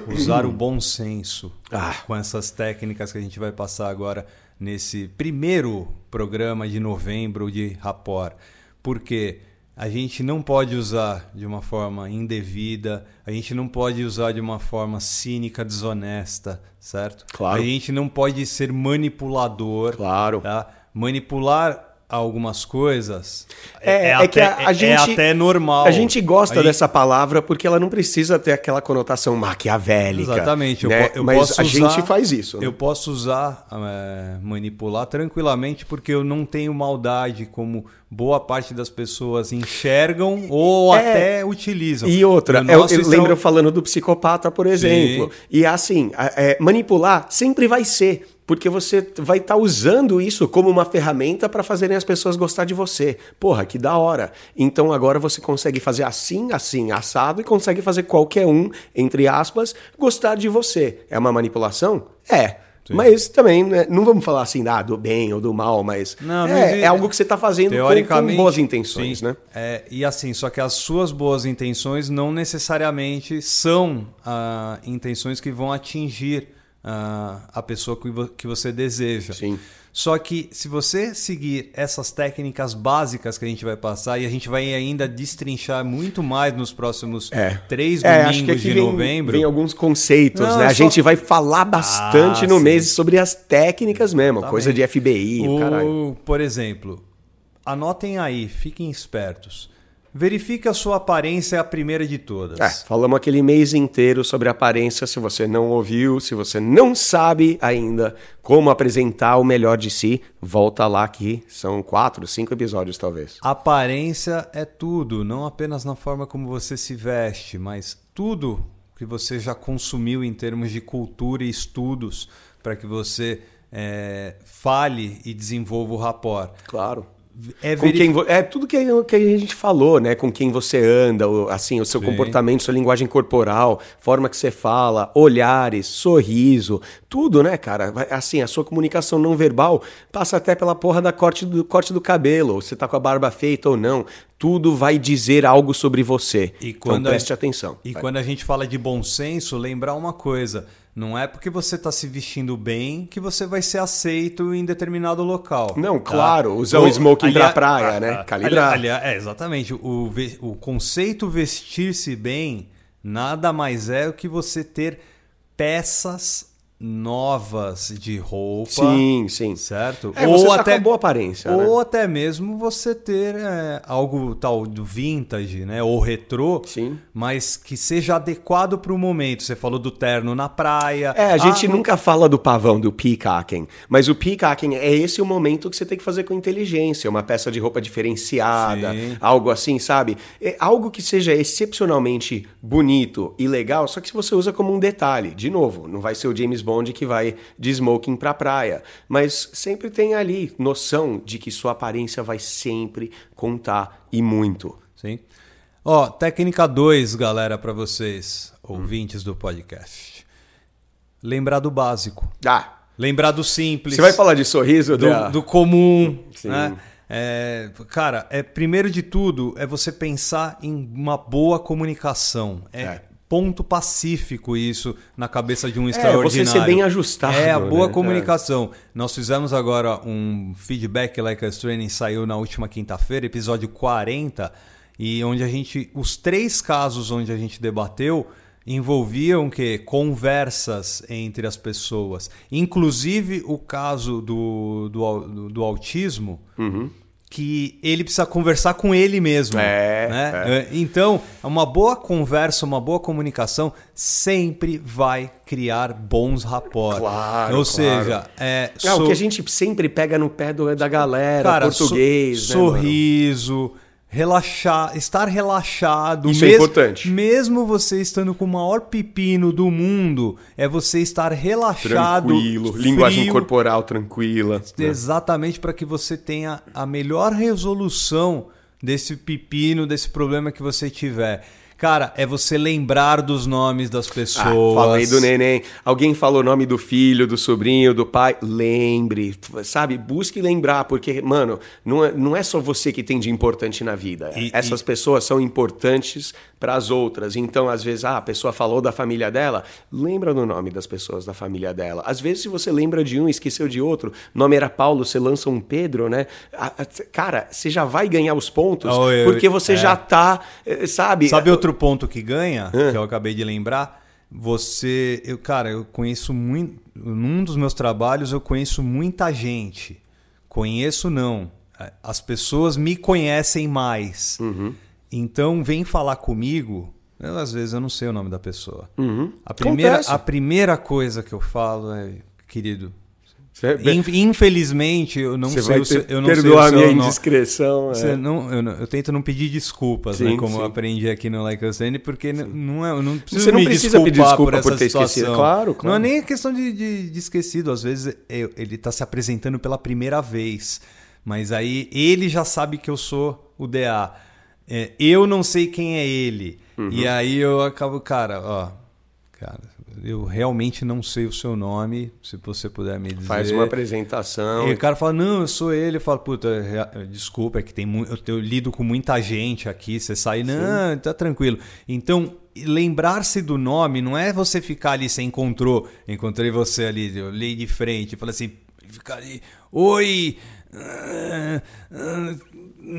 Usar o bom senso ah. com essas técnicas que a gente vai passar agora nesse primeiro programa de novembro de Rapport. Porque a gente não pode usar de uma forma indevida, a gente não pode usar de uma forma cínica, desonesta, certo? Claro. A gente não pode ser manipulador. Claro. Tá? Manipular algumas coisas é, é, é que a, a é gente, é até normal. A gente gosta a dessa palavra porque ela não precisa ter aquela conotação maquiavélica. Exatamente. Né? Eu, eu Mas posso a usar, gente faz isso. Né? Eu posso usar, é, manipular tranquilamente porque eu não tenho maldade como boa parte das pessoas enxergam ou é, até utilizam. E outra, eu, eu lembro eu falando do psicopata, por exemplo. Sim. E assim, é, manipular sempre vai ser porque você vai estar tá usando isso como uma ferramenta para fazerem as pessoas gostar de você. Porra, que da hora. Então agora você consegue fazer assim, assim, assado e consegue fazer qualquer um, entre aspas, gostar de você. É uma manipulação? É. Sim. Mas também, né, não vamos falar assim ah, do bem ou do mal, mas, não, é, é, algo que você está fazendo com, com, boas intenções, sim. né? É, e assim, só que as suas boas intenções não necessariamente são ah, intenções que vão atingir uh, a pessoa que você deseja. Sim. Só que se você seguir essas técnicas básicas que a gente vai passar, e a gente vai ainda destrinchar muito mais nos próximos é. três é, domingos de vem, novembro. Vem alguns conceitos, Não, né? A gente vai falar bastante ah, no sim. mês sobre as técnicas mesmo, Exatamente. coisa de FBI, o, Por exemplo, anotem aí, fiquem espertos. Verifique a sua aparência a primeira de todas. É, falamos aquele mês inteiro sobre aparência. Se você não ouviu, se você não sabe ainda como apresentar o melhor de si, volta lá que são quatro, cinco episódios talvez. Aparência é tudo, não apenas na forma como você se veste, mas tudo que você já consumiu em termos de cultura e estudos para que você é, fale e desenvolva o rapport. Claro. É, com quem, é tudo que, que a gente falou, né? Com quem você anda, o, assim, o seu Sim. comportamento, sua linguagem corporal, forma que você fala, olhares, sorriso, tudo, né, cara? Assim, a sua comunicação não verbal passa até pela porra da corte do, corte do cabelo, você tá com a barba feita ou não. Tudo vai dizer algo sobre você. E então quando então preste a, atenção. E vai. quando a gente fala de bom senso, lembrar uma coisa Não é porque você está se vestindo bem que você vai ser aceito em determinado local. Não, tá? claro, usar o smoking aliás- praia, né? ah, Calibrar. aliás- é, exatamente. O, o conceito vestir-se bem nada mais é o que você ter peças novas de roupa. Sim, sim. Certo? É, você tá uma boa aparência, Ou né? até mesmo você ter é, algo tal do vintage, né? Ou retrô, Sim. mas que seja adequado para o momento. Você falou do terno na praia. É, a gente Ah, nunca fala do pavão, do peacocking, mas o peacocking é esse o momento que você tem que fazer com inteligência, uma peça de roupa diferenciada, Sim. algo assim, sabe? É algo que seja excepcionalmente bonito e legal, só que se você usa como um detalhe, de novo, não vai ser o James Bond que vai de smoking pra praia, mas sempre tem ali noção de que sua aparência vai sempre contar e muito. Sim. Ó, técnica 2, galera, para vocês, ouvintes do podcast. Lembrar do básico. Ah, Lembrar do simples. você vai falar de sorriso, do, Dea? do comum. Sim. Né? É, cara, é, primeiro de tudo é você pensar em uma boa comunicação. É, É. ponto pacífico isso na cabeça de um você extraordinário. ser bem ajustado, É, a boa né? comunicação. Nós fizemos agora um feedback Like Us Training, saiu na última quinta-feira, episódio 40, e onde a gente, os três casos onde a gente debateu, envolviam que conversas entre as pessoas, inclusive o caso do, do, do, do autismo, que ele precisa conversar com ele mesmo. É, né? é. Então, uma boa conversa, uma boa comunicação sempre vai criar bons rapports. Claro, Ou claro. seja, é, É, o que a gente sempre pega no pé do- da galera, cara, português, so- né, mano? Relaxar, estar relaxado. Isso é mesmo, importante. Mesmo você estando com o maior pepino do mundo, é você estar relaxado, Tranquilo, linguagem frio, corporal tranquila. né? Exatamente para que você tenha a melhor resolução desse pepino, desse problema que você tiver. Cara, é você lembrar dos nomes das Ah, pessoas. falei do neném. Alguém falou o nome do filho, do sobrinho, do pai. Lembre, sabe? Busque lembrar, porque, mano, não é, não é só você que tem de importante na vida. E- Essas pessoas são importantes para as outras. Então, às vezes, ah, a pessoa falou da família dela, lembra do nome das pessoas da família dela. Às vezes, se você lembra de um e esqueceu de outro, nome era Paulo, você lança um Pedro, né? Cara, você já vai ganhar os pontos, Oh, eu- porque você é. já tá, eh, sabe? Sabe outro ponto que ganha, que eu acabei de lembrar? Você, eu, cara, eu conheço muito. Num dos meus trabalhos, eu conheço muita gente. Conheço não. As pessoas me conhecem mais. Uhum. Então, vem falar comigo. Eu, às vezes eu não sei o nome da pessoa. Uhum. A, primeira, Acontece. a primeira coisa que eu falo é, querido, Você- in- infelizmente eu não sei vai o seu, eu não sei o perdoar a minha indiscrição. É. não, eu, não- eu tento não pedir desculpas, Sim, né? Como eu aprendi aqui no Like Any, porque não é, eu não preciso Você não precisa pedir desculpa por essa por ter situação. esquecido. Claro, claro. Não é nem questão de, de- de esquecido. Às vezes é- ele está se apresentando pela primeira vez, mas aí ele já sabe que eu sou o DA. É, eu não sei quem é ele. Uhum. E aí eu acabo, cara, ó, cara, eu realmente não sei o seu nome. Se você puder me dizer. Faz uma apresentação. E o cara fala, não, eu sou ele. Eu falo, puta, desculpa, é que tem eu, eu lido com muita gente aqui. Você sai, não, tá tranquilo. Então, lembrar-se do nome não é você ficar ali, você encontrou, encontrei você ali, eu olhei de frente, falei assim, ficar ali, oi. ah, ah",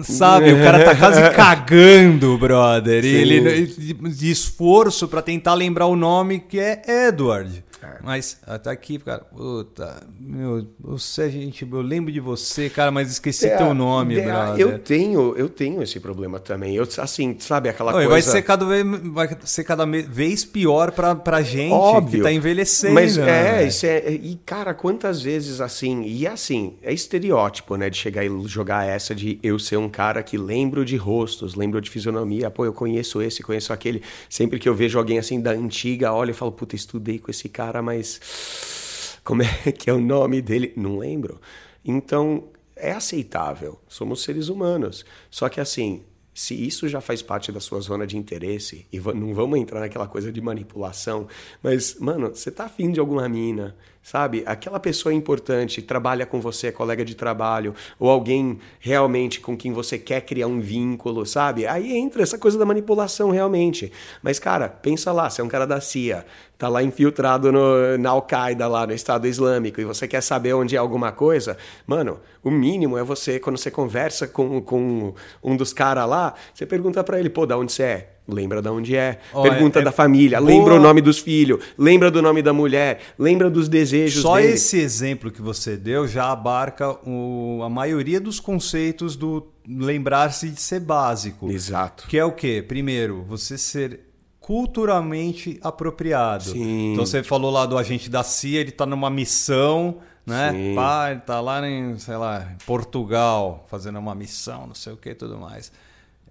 Sabe, o cara tá quase cagando, brother. E ele de, de esforço pra tentar lembrar o nome que é Edward. Mas até aqui, cara, puta, meu, você, gente, eu lembro de você, cara, mas esqueci teu nome, É, brother. Eu tenho, eu tenho esse problema também. Eu, assim, sabe aquela Oi, coisa... vai ser cada vez, vai ser cada vez pior pra, pra gente Óbvio. que tá envelhecendo. Mas né, é, isso é. E, cara, quantas vezes assim. E assim, é estereótipo, né? De chegar e jogar essa de eu ser um cara que lembro de rostos, lembro de fisionomia. Pô, eu conheço esse, conheço aquele. Sempre que eu vejo alguém assim da antiga, olha e falo, puta, estudei com esse cara, mas. Como é que é o nome dele? Não lembro. Então, é aceitável. Somos seres humanos. Só que assim. Se isso já faz parte da sua zona de interesse, e não vamos entrar naquela coisa de manipulação, mas, mano, você tá afim de alguma mina, sabe? Aquela pessoa importante, trabalha com você, é colega de trabalho, ou alguém realmente com quem você quer criar um vínculo, sabe? Aí entra essa coisa da manipulação realmente. Mas, cara, pensa lá, você é um cara da CIA, tá lá infiltrado no, na Al-Qaeda, lá no Estado Islâmico, e você quer saber onde é alguma coisa, mano, o mínimo é você, quando você conversa com, com um dos caras lá, você pergunta para ele, pô, da onde você é? Lembra de onde é? Ó, Pergunta é- da família, boa- lembra o nome dos filhos, lembra do nome da mulher, lembra dos desejos Só dele. esse exemplo que você deu já abarca o- a maioria dos conceitos do lembrar-se de ser básico. Exato. Que é o quê? Primeiro, você ser culturalmente apropriado. Sim. Então você falou lá do agente da CIA, ele tá numa missão, né? Sim. Pá, ele tá lá em, sei lá, Portugal, fazendo uma missão, não sei o que e tudo mais.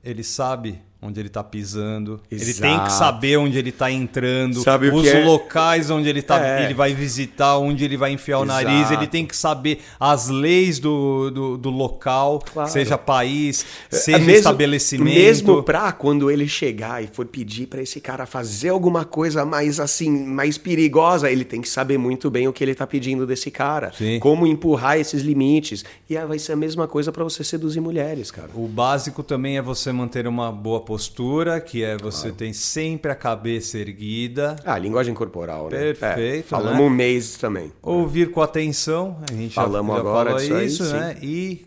Ele sabe onde ele tá pisando. Ele tem que Exato. saber onde ele tá entrando. Sabe os é? locais onde ele tá, É. ele vai visitar, onde ele vai enfiar o nariz. Exato. Ele tem que saber as leis do, do, do local, Claro. seja país, É, seja mesmo- estabelecimento. Mesmo pra quando ele chegar e for pedir pra esse cara fazer alguma coisa mais assim, mais perigosa, ele tem que saber muito bem o que ele tá pedindo desse cara. Sim. Como empurrar esses limites. E aí vai ser a mesma coisa pra você seduzir mulheres, cara. O básico também é você manter uma boa postura, que é você tem sempre a cabeça erguida, Ah, linguagem corporal, né? Perfeito, É, falamos né? um mês também. ouvir com atenção, a gente já- Falamos já, agora falou disso aí, isso, sim. né? E,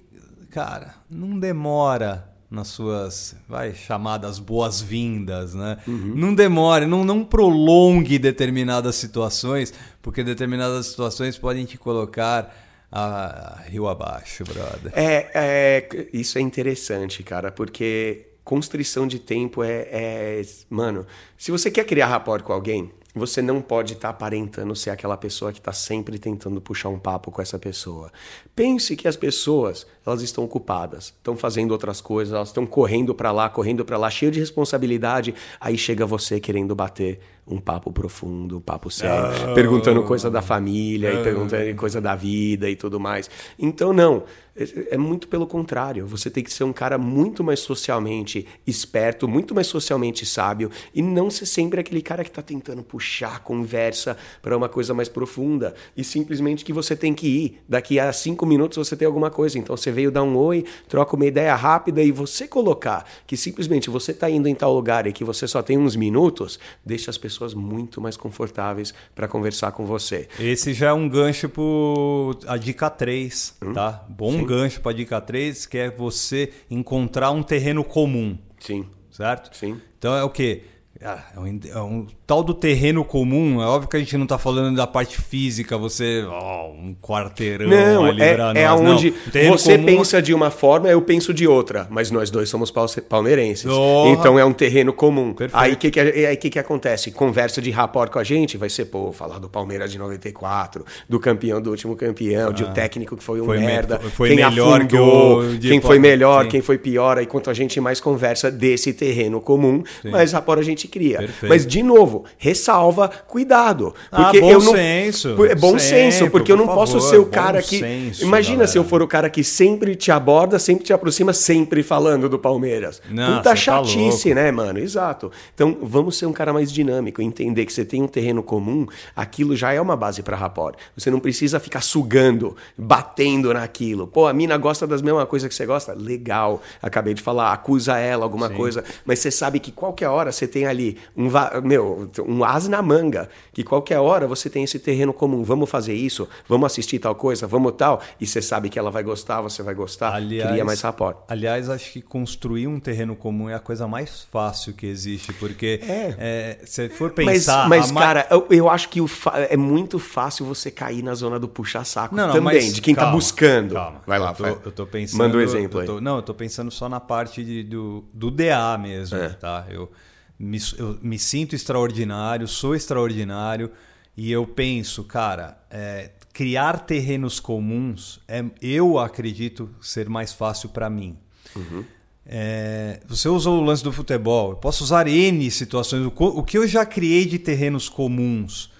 cara, não demora nas suas, vai, chamadas boas-vindas, né? Uhum. Não demore, não, não prolongue determinadas situações, porque determinadas situações podem te colocar a, rio abaixo, brother. É, é, isso é interessante, cara, porque constrição de tempo é, é- Mano, se você quer criar rapport com alguém, você não pode estar aparentando ser aquela pessoa que está sempre tentando puxar um papo com essa pessoa. Pense que as pessoas, elas estão ocupadas, estão fazendo outras coisas, elas estão correndo para lá, correndo para lá, cheio de responsabilidade. Aí chega você querendo bater um papo profundo, um papo sério, perguntando coisa da família e perguntando coisa da vida e tudo mais. Então, não. É, é muito pelo contrário. Você tem que ser um cara muito mais socialmente esperto, muito mais socialmente sábio e não ser sempre aquele cara que está tentando puxar a conversa para uma coisa mais profunda e simplesmente que você tem que ir. Daqui a cinco minutos você tem alguma coisa. Então você veio dar um oi, troca uma ideia rápida e você colocar que simplesmente você está indo em tal lugar e que você só tem uns minutos, deixa as pessoas muito mais confortáveis para conversar com você. Esse já é um gancho para a dica 3, Hum? tá? Bom gancho para dica 3, que é você encontrar um terreno comum, Sim. certo? Sim. Então é o quê? Ah, É um, é um tal do terreno comum. É óbvio que a gente não está falando da parte física, você, ó, um quarteirão Não, ali é, pra é nós. onde não. O você comum- pensa de uma forma, eu penso de outra, mas nós dois somos pal- palmeirenses. Porra. Então é um terreno comum. Perfeito. Aí o que, que, aí que, que acontece? Conversa de rapport com a gente vai ser, pô, falar do Palmeiras de 94, do campeão do último campeão, de o técnico que foi um Foi me- merda, foi- foi quem melhor que afundou, o de- quem foi melhor, Sim. quem foi pior, aí quanto a gente mais conversa desse terreno comum, mais rapport a gente cria. Perfeito. Mas, de novo, ressalva, cuidado. Ah, Porque bom eu não, senso. É bom senso, Sempre, porque eu não por posso favor, ser o cara que. senso, Imagina se eu galera. for o cara que sempre te aborda, sempre te aproxima, sempre falando do Palmeiras. Não, Puta tá chatice, né, mano? Exato. Então vamos ser um cara mais dinâmico, entender que você tem um terreno comum, aquilo já é uma base pra rapport. Você não precisa ficar sugando, batendo naquilo. Pô, a mina gosta das mesmas coisas que você gosta? Legal. Acabei de falar, acusa ela, alguma coisa. Mas você sabe que qualquer hora você tem ali um, va- meu, um as na manga, que qualquer hora você tem esse terreno comum. Vamos fazer isso, vamos assistir tal coisa, vamos tal. E você sabe que ela vai gostar, você vai gostar. Aliás, Cria mais rapport. Aliás, acho que construir um terreno comum é a coisa mais fácil que existe, porque é, se for Mas, pensar. mas a ma- cara, eu, eu acho que é muito fácil você cair na zona do puxa-saco também, mas de quem tá calma, buscando. calma. Vai lá, eu tô, vai. eu tô pensando. Manda um exemplo eu aí. tô- não, eu tô pensando só na parte de- do, do DA mesmo, É. tá? Eu me, eu me sinto extraordinário, sou extraordinário e eu penso, cara, é, criar terrenos comuns, é, eu acredito ser mais fácil para mim. Uhum. É, você usou o lance do futebol. Eu posso usar N situações. O, que eu já criei de terrenos comuns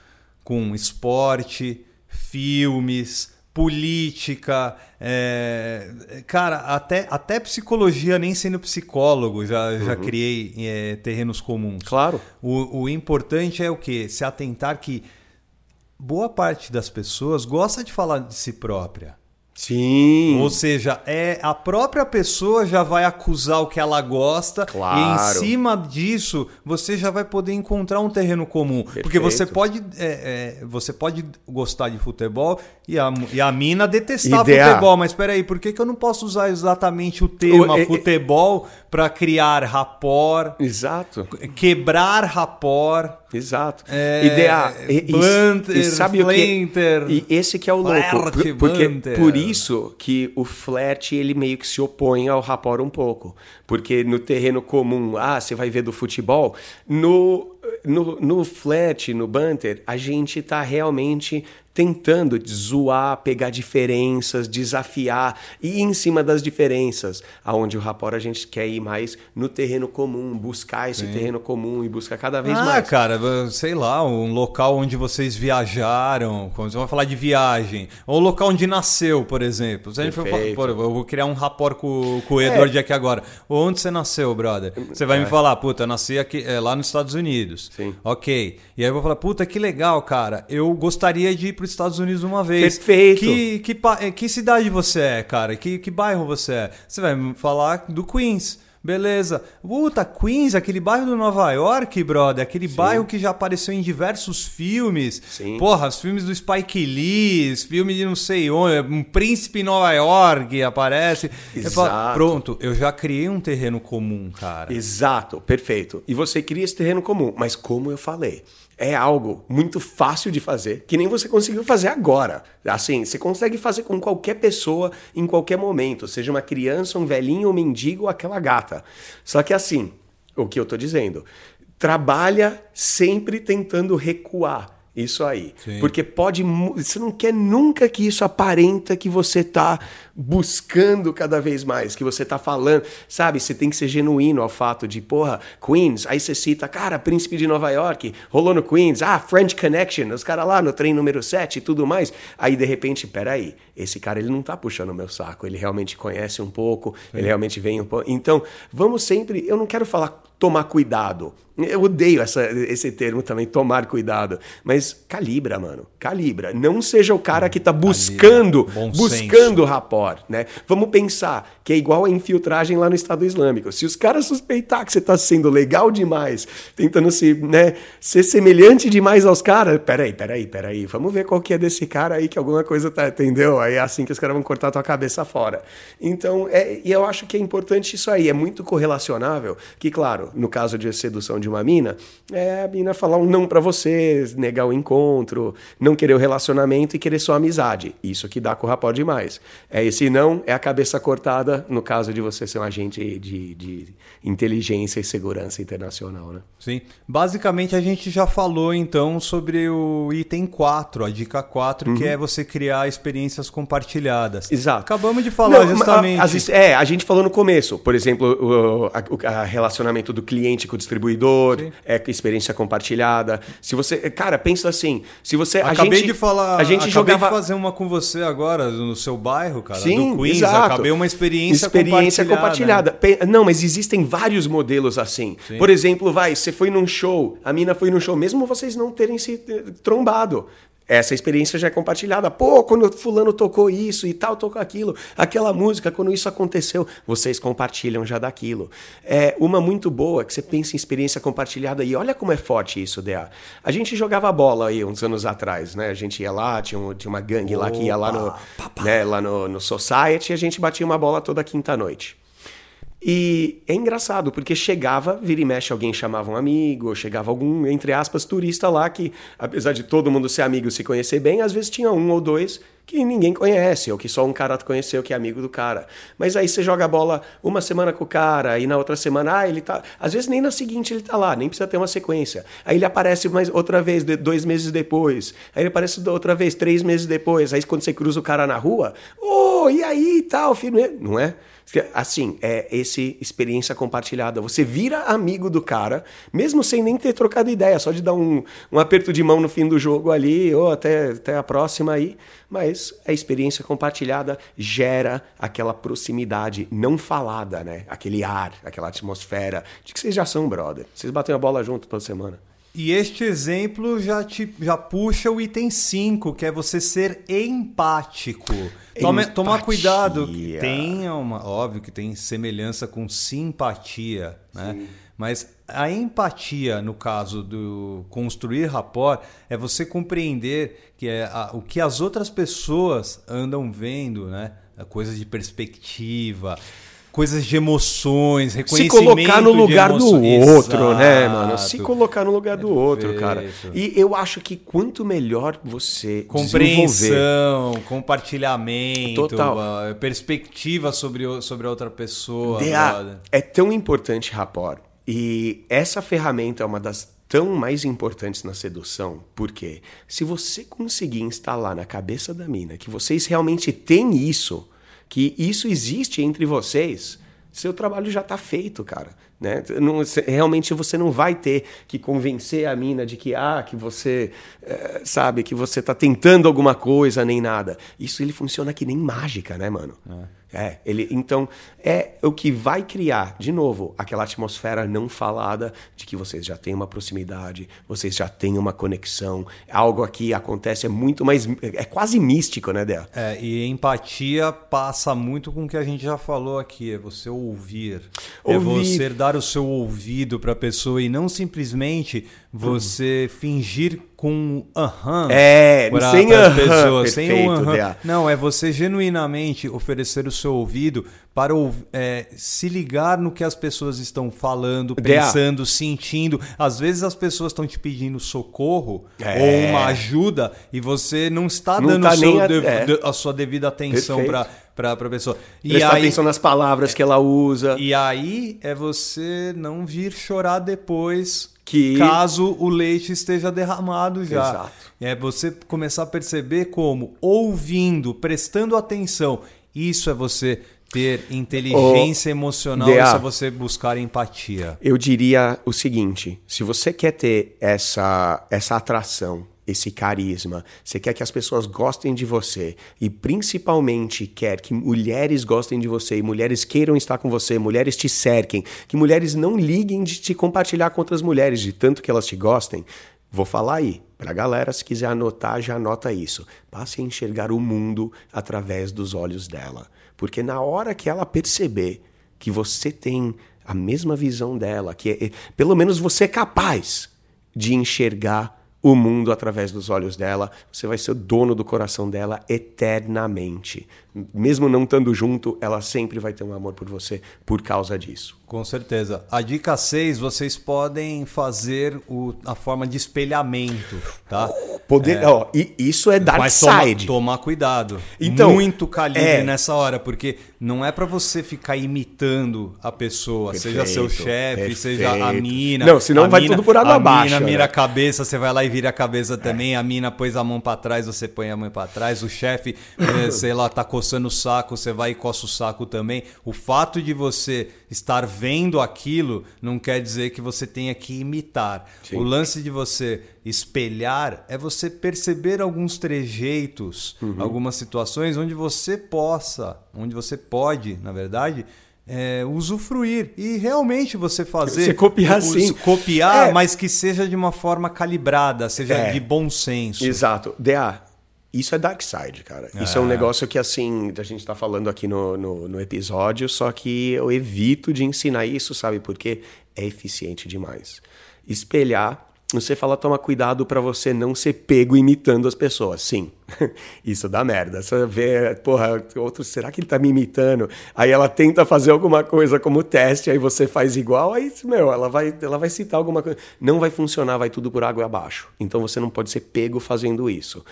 com esporte, filmes, política, é, cara, até, até psicologia, nem sendo psicólogo, já, já criei é, terrenos comuns. Claro. O, o importante é o quê? Se atentar que boa parte das pessoas gosta de falar de si própria. Sim. Ou seja, é a própria pessoa já vai acusar o que ela gosta Claro. e em cima disso você já vai poder encontrar um terreno comum. Porque Perfeito. você pode, é, é, você pode gostar de futebol e a, e a mina detestar futebol. Mas peraí, por que, que eu não posso usar exatamente o tema O- é- é- futebol para criar rapport, Exato. quebrar rapport? Exato. É, Idear. E, e- e sabe o que? flanter, E esse que é o louco. por- Porque banter. por isso que o flerte ele meio que se opõe ao rapport um pouco. Porque no terreno comum, ah, você vai ver do futebol, no no, no flerte, no banter, a gente tá realmente tentando zoar, pegar diferenças, desafiar e ir em cima das diferenças, aonde o rapport a gente quer ir mais no terreno comum, buscar esse terreno comum e buscar cada vez ah, mais. cara, sei lá, um local onde vocês viajaram, quando você vai falar de viagem, ou o local onde nasceu, por exemplo. Se a gente for pô, eu vou criar um rapport com, com o Edward aqui agora. Onde você nasceu, brother? Você vai me falar, puta, eu nasci aqui, é, lá nos Estados Unidos. Sim. Ok. E aí eu vou falar, puta, que legal, cara. Eu gostaria de ir os Estados Unidos uma vez. Perfeito. Que, que, eh, que cidade você é, cara? Que, que bairro você é? Você vai me falar do Queens. Beleza. Puta, Queens, aquele bairro do Nova York, brother. Aquele bairro que já apareceu em diversos filmes. Sim. Porra, os filmes do Spike Lee, os filmes de não sei onde. Um príncipe em Nova York aparece. Eu falo, Exato. Pronto, eu já criei um terreno comum, cara. Exato, perfeito. E você cria esse terreno comum, mas como eu falei, é algo muito fácil de fazer, que nem você conseguiu fazer agora. Assim, você consegue fazer com qualquer pessoa em qualquer momento, seja uma criança, um velhinho, um mendigo ou aquela gata. Só que assim, o que eu tô dizendo, trabalha sempre tentando recuar. Isso aí. Porque pode. Você não quer nunca que isso aparenta que você tá buscando cada vez mais, que você tá falando. Sabe, você tem que ser genuíno ao fato de, porra, Queens. Aí você cita, cara, Príncipe de Nova York, rolou no Queens, ah, French Connection, os caras lá no trem número 7 e tudo mais. Aí de repente, peraí, esse cara ele não tá puxando o meu saco, ele realmente conhece um pouco, ele realmente vem um pouco. Então, vamos sempre. Eu não quero falar tomar cuidado. Eu odeio essa, esse termo também, tomar cuidado. Mas calibra, mano. Calibra. Não seja o cara que tá buscando, buscando né? Vamos pensar que é igual a infiltragem lá no Estado Islâmico. Se os caras suspeitar que você tá sendo legal demais, tentando se, né, ser semelhante demais aos caras, peraí, peraí, peraí, vamos ver qual que é desse cara aí que alguma coisa tá, entendeu? Aí é assim que os caras vão cortar tua cabeça fora. Então, é, e eu acho que é importante isso aí, é muito correlacionável, que claro, no caso de sedução de uma mina, é a mina falar um não pra você, negar o encontro, não querer o relacionamento e querer só amizade. Isso que dá com o rapport demais. É esse não, é a cabeça cortada, no caso de você ser um agente de, de inteligência e segurança internacional, né? Sim. Basicamente a gente já falou então sobre o item 4, a dica 4, que é você criar experiências compartilhadas. Uhum. Exato. Acabamos de falar Não, justamente. a- é, a gente falou no começo, por exemplo, o, a- a relacionamento do cliente com o distribuidor, é experiência compartilhada. Se você, cara, pensa assim, se você a Acabei gente, de falar, a gente jogava de fazer uma com você agora no seu bairro, cara, Sim, do Queens, exato. acabei uma experiência, experiência compartilhada. compartilhada. Pe- Não, mas existem vários modelos assim. Por exemplo, vai, você foi num show, a mina foi num show, mesmo vocês não terem se eh, trombado. Essa experiência já é compartilhada. Pô, quando fulano tocou isso e tal, tocou aquilo, aquela música, quando isso aconteceu, vocês compartilham já daquilo. É uma muito boa que você pensa em experiência compartilhada e olha como é forte isso, DA. A gente jogava bola aí uns anos atrás, né? A gente ia lá, tinha, um- tinha uma gangue lá que ia lá no, né, lá no, no Society e a gente batia uma bola toda quinta-noite. E é engraçado, porque chegava, vira e mexe, alguém chamava um amigo, ou chegava algum, entre aspas, turista lá que, apesar de todo mundo ser amigo e se conhecer bem, às vezes tinha um ou dois que ninguém conhece, ou que só um cara conheceu que é amigo do cara. Mas aí você joga a bola uma semana com o cara, e na outra semana, ah, ele tá. Às vezes nem na seguinte ele tá lá, nem precisa ter uma sequência. Aí ele aparece mais outra vez, dois meses depois. Aí ele aparece outra vez, três meses depois. Aí quando você cruza o cara na rua, ô, e aí tal, filho, não é? Assim, é esse experiência compartilhada. Você vira amigo do cara, mesmo sem nem ter trocado ideia, só de dar um, um aperto de mão no fim do jogo ali, ou até, até a próxima aí. Mas a experiência compartilhada gera aquela proximidade não falada, né? Aquele ar, aquela atmosfera de que vocês já são brother. Vocês batem a bola junto toda semana. E este exemplo já, te, já puxa o item 5, que é você ser empático. Tome, tomar cuidado. Empatia. Tem uma, óbvio que tem semelhança com simpatia, né? Mas a empatia, no caso do construir rapport, é você compreender que é a- o que as outras pessoas andam vendo, né? Coisas de perspectiva, coisas de emoções, Se reconhecimento colocar no lugar do outro, né, mano? Se Exato. colocar no lugar do outro, cara. E eu acho que quanto melhor você Compreensão, compartilhamento, Total. perspectiva sobre, sobre a outra pessoa. Brother. é tão importante rapport. E essa ferramenta é uma das tão mais importantes na sedução, porque se você conseguir instalar na cabeça da mina que vocês realmente têm isso, que isso existe entre vocês, seu trabalho já tá feito, cara. Né? Não- realmente você não vai ter que convencer a mina de que ah, que você eh, sabe que você tá tentando alguma coisa nem nada. Isso ele funciona que nem mágica, né, mano? É, ele então é o que vai criar, de novo, aquela atmosfera não falada de que vocês já têm uma proximidade, vocês já têm uma conexão. Algo aqui acontece é muito mais é quase místico, né, Dea? É, e empatia passa muito com o que a gente já falou aqui, é você ouvir. É Ouvir. você dar o seu ouvido para a pessoa e não simplesmente você fingir com aham É, pra- sem aham, pessoas, sem um. Dea. Não, é você genuinamente oferecer o seu ouvido para é, se ligar no que as pessoas estão falando, pensando, sentindo. Às vezes as pessoas estão te pedindo socorro É. ou uma ajuda e você não está Não dando tá seu a- é. de- a sua devida atenção para para pessoa. E Prestar aí, atenção nas palavras que ela usa. e aí é você não vir chorar depois Que- caso o leite esteja derramado já. Exato. É você começar a perceber como ouvindo, prestando atenção, isso é você ter inteligência emocional, DA. isso é você buscar empatia. Eu diria o seguinte: se você quer ter essa, essa atração, esse carisma, você quer que as pessoas gostem de você e principalmente quer que mulheres gostem de você e mulheres queiram estar com você, mulheres te cerquem, que mulheres não liguem de te compartilhar com outras mulheres, de tanto que elas te gostem. Vou falar aí, pra galera, se quiser anotar, já anota isso. Passe a enxergar o mundo através dos olhos dela. Porque na hora que ela perceber que você tem a mesma visão dela, que é- pelo menos você é capaz de enxergar o mundo através dos olhos dela, você vai ser o dono do coração dela eternamente. Mesmo não estando junto, ela sempre vai ter um amor por você por causa disso. Com certeza. A dica 6, vocês podem fazer o- a forma de espelhamento, tá? Poder, ó, e isso é dark Mas toma- side. tomar cuidado. Então, Muito calibre é. nessa hora, porque não é pra você ficar imitando a pessoa, seja seu Perfeito, chefe, seja a perfeito. mina. Não, senão a vai mina- tudo por água a abaixo, mina mira né? a cabeça, você vai lá e vira a cabeça também. A mina pôs a mão pra trás, você põe a mão pra trás. O chefe, eh, sei lá, tá coçando o saco, você vai e coça o saco também. O fato de você estar vendo aquilo não quer dizer que você tenha que imitar. O lance de você espelhar é você perceber alguns trejeitos, Uhum. algumas situações onde você possa, onde você pode, na verdade, é, usufruir e realmente você fazer Você copiar, sim. copiar, É. mas que seja de uma forma calibrada, seja É. de bom senso. Exato. DA, isso é dark side, cara. Isso é um negócio que, assim, a gente tá falando aqui no, no, no episódio, só que eu evito de ensinar isso, sabe? Porque é eficiente demais. Espelhar, você fala, toma cuidado pra você não ser pego imitando as pessoas. Sim, isso dá merda. Você vê, porra, outro, será que ele tá me imitando? Aí ela tenta fazer alguma coisa como teste, aí você faz igual, aí, meu, ela vai, ela vai citar alguma coisa. Não vai funcionar, vai tudo por água abaixo. Então você não pode ser pego fazendo isso.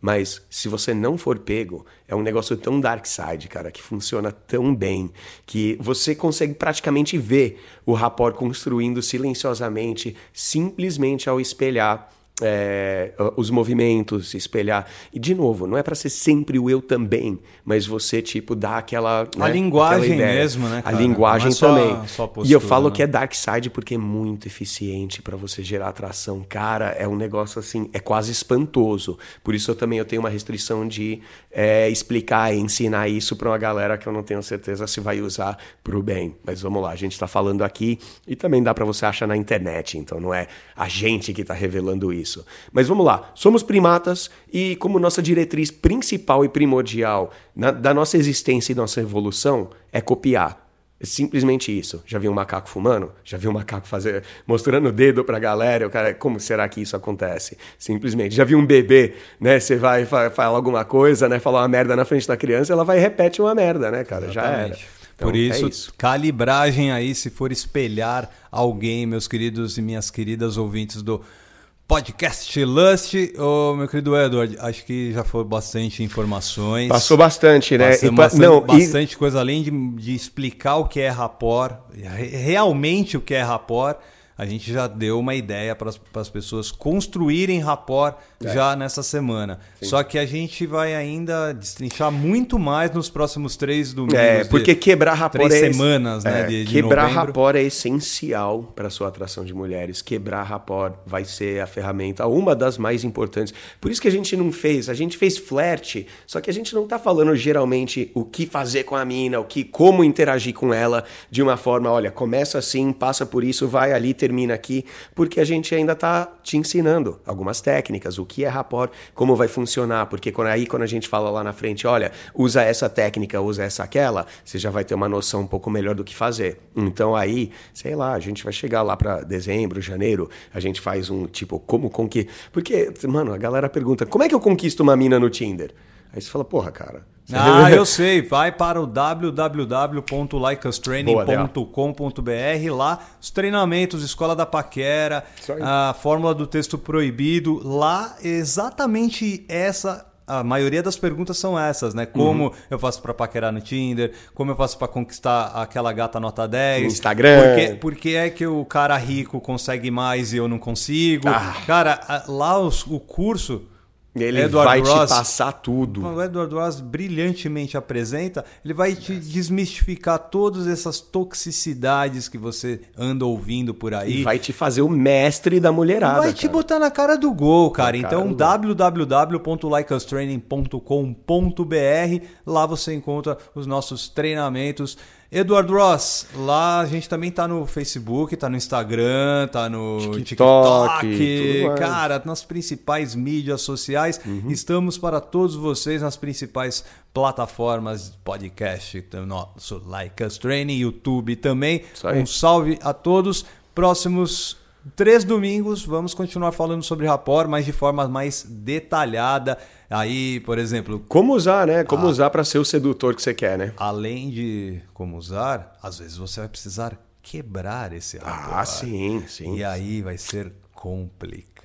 Mas se você não for pego, é um negócio tão dark side, cara, que funciona tão bem, que você consegue praticamente ver o rapport construindo silenciosamente, simplesmente ao espelhar é, os movimentos, espelhar. E, de novo, não é para ser sempre o eu também, mas você, tipo, dá aquela. A né, linguagem aquela mesmo, né? A cara? linguagem Não é só- também. só e eu postura, falo né? que é dark side porque é muito eficiente para você gerar atração. Cara, é um negócio assim, é quase espantoso. Por isso eu também eu tenho uma restrição de é, explicar e ensinar isso para uma galera que eu não tenho certeza se vai usar pro bem. Mas vamos lá, a gente está falando aqui e também dá para você achar na internet, então não é a gente que está revelando isso. Mas vamos lá, somos primatas e como nossa diretriz principal e primordial na- da nossa existência e nossa evolução é copiar. É simplesmente isso. Já viu um macaco fumando? Já viu um macaco fazer, mostrando o dedo pra galera? O cara, como será que isso acontece? Simplesmente. Já viu um bebê, né? Você vai fa falar alguma coisa, né? Falar uma merda na frente da criança, ela vai e repete uma merda, né, cara? Já era. Exatamente. Então, Por é isso, calibragem aí, se for espelhar alguém, meus queridos e minhas queridas ouvintes do Podcast Lust. Ô, meu querido Edward, acho que já foi bastante informações. Passou bastante, né? Passamos E bastante, não, e- bastante coisa, além de, de explicar o que é rapport, re- realmente o que é rapport, a gente já deu uma ideia para as pessoas construírem rapport É. já nessa semana. Só que a gente vai ainda destrinchar muito mais nos próximos três domingos. É, porque quebrar rapport três é, semanas, né, é, de- de quebrar novembro. rapport é essencial para sua atração de mulheres. Quebrar rapport vai ser a ferramenta, uma das mais importantes. Por isso que a gente não fez, a gente fez flerte, só que a gente não tá falando geralmente o que fazer com a mina, o que como interagir com ela de uma forma, olha, começa assim, passa por isso, vai ali, termina aqui, porque a gente ainda tá te ensinando algumas técnicas, o que é rapport, como vai funcionar, porque quando, aí quando a gente fala lá na frente, olha, usa essa técnica, usa essa aquela, você já vai ter uma noção um pouco melhor do que fazer. Então aí, sei lá, a gente vai chegar lá para dezembro, janeiro, a gente faz um tipo, como conquistar. Porque, mano, a galera pergunta, como é que eu conquisto uma mina no Tinder? Aí você fala, porra, cara. Ah, eu sei. Vai para o www.likeustraining.com.br lá os treinamentos, escola da paquera, a fórmula do texto proibido. Lá exatamente essa a maioria das perguntas são essas, né? Como Uhum. eu faço para paquerar no Tinder? Como eu faço para conquistar aquela gata nota 10? No Instagram. Por que, por que é que o cara rico consegue mais e eu não consigo? Ah. Cara, lá os- o curso Ele Edward vai Ross- te passar tudo. o Edward Ross brilhantemente apresenta, ele vai te desmistificar todas essas toxicidades que você anda ouvindo por aí. E vai te fazer o mestre da mulherada. Vai te cara. botar na cara do gol, cara. Na Então, www.likeustraining.com.br. Lá você encontra os nossos treinamentos. Edward Ross, lá a gente também tá no Facebook, tá no Instagram, tá no TikTok, TikTok, cara, nas principais mídias sociais. Uhum. Estamos para todos vocês nas principais plataformas de podcast, nosso Like Us Training, YouTube também. Um salve a todos. Próximos três domingos vamos continuar falando sobre rapport, mas de forma mais detalhada. Aí, por exemplo, Como usar, né? Como usar pra ser o sedutor que você quer, né? além de como usar, às vezes você vai precisar quebrar esse rapport. Ah, sim, sim. E aí vai ser complicado.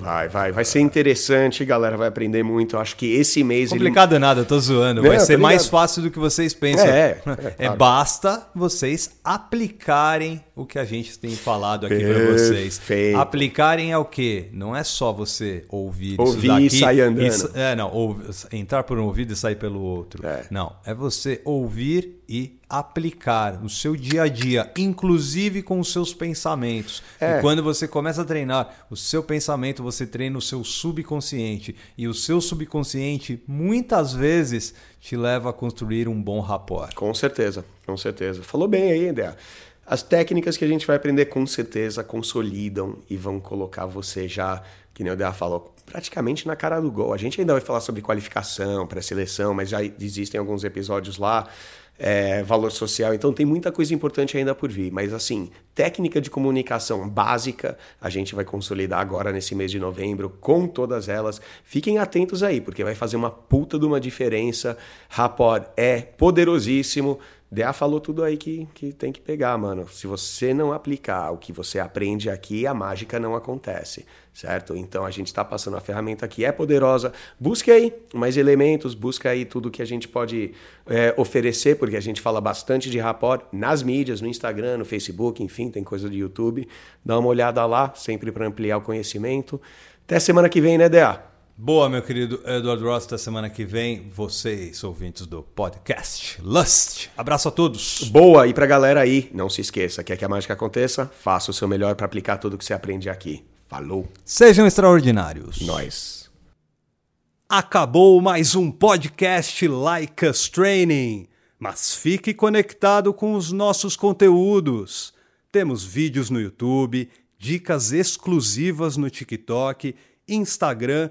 Vai, vai. Vai ser interessante, galera. Vai aprender muito. Eu acho que esse mês. ele- Complicado nada, eu tô zoando. Não, Vai ser mais fácil do que vocês pensam. É, é, É, claro. basta vocês aplicarem o que a gente tem falado aqui para vocês. Aplicarem é o quê? Não é só você ouvir Ouvir isso daqui e sair andando. sa- é, não, ou- entrar por um ouvido e sair pelo outro. É. Não, é você ouvir e aplicar no seu dia a dia, inclusive com os seus pensamentos. É. E quando você começa a treinar o seu pensamento, você treina o seu subconsciente. E o seu subconsciente, muitas vezes, te leva a construir um bom rapport. Com certeza, com certeza. Falou bem aí, Ideia. As técnicas que a gente vai aprender com certeza consolidam e vão colocar você já, que nem o Ideia falou, praticamente na cara do gol. A gente ainda vai falar sobre qualificação, pré-seleção, mas já existem alguns episódios lá. É, valor social, então tem muita coisa importante ainda por vir. Mas assim, técnica de comunicação básica, a gente vai consolidar agora nesse mês de novembro com todas elas. Fiquem atentos aí, porque vai fazer uma puta de uma diferença. Rapport é poderosíssimo. DA falou tudo aí que, que tem que pegar, mano. Se você não aplicar o que você aprende aqui, a mágica não acontece, certo? Então a gente está passando a ferramenta que é poderosa. Busque aí mais elementos, busca aí tudo que a gente pode é, oferecer, porque a gente fala bastante de rapport nas mídias, no Instagram, no Facebook, enfim, tem coisa do YouTube. Dá uma olhada lá, sempre para ampliar o conhecimento. Até semana que vem, né, DA? Boa, meu querido Eduardo Ross, até semana que vem, vocês, ouvintes do podcast Lust. Abraço a todos. Boa, e pra galera aí, não se esqueça, quer que a mágica aconteça? Faça o seu melhor para aplicar tudo que você aprende aqui. Falou. Sejam extraordinários. Nós. Acabou mais um podcast Like Us Training. Mas fique conectado com os nossos conteúdos. Temos vídeos no YouTube, dicas exclusivas no TikTok, Instagram,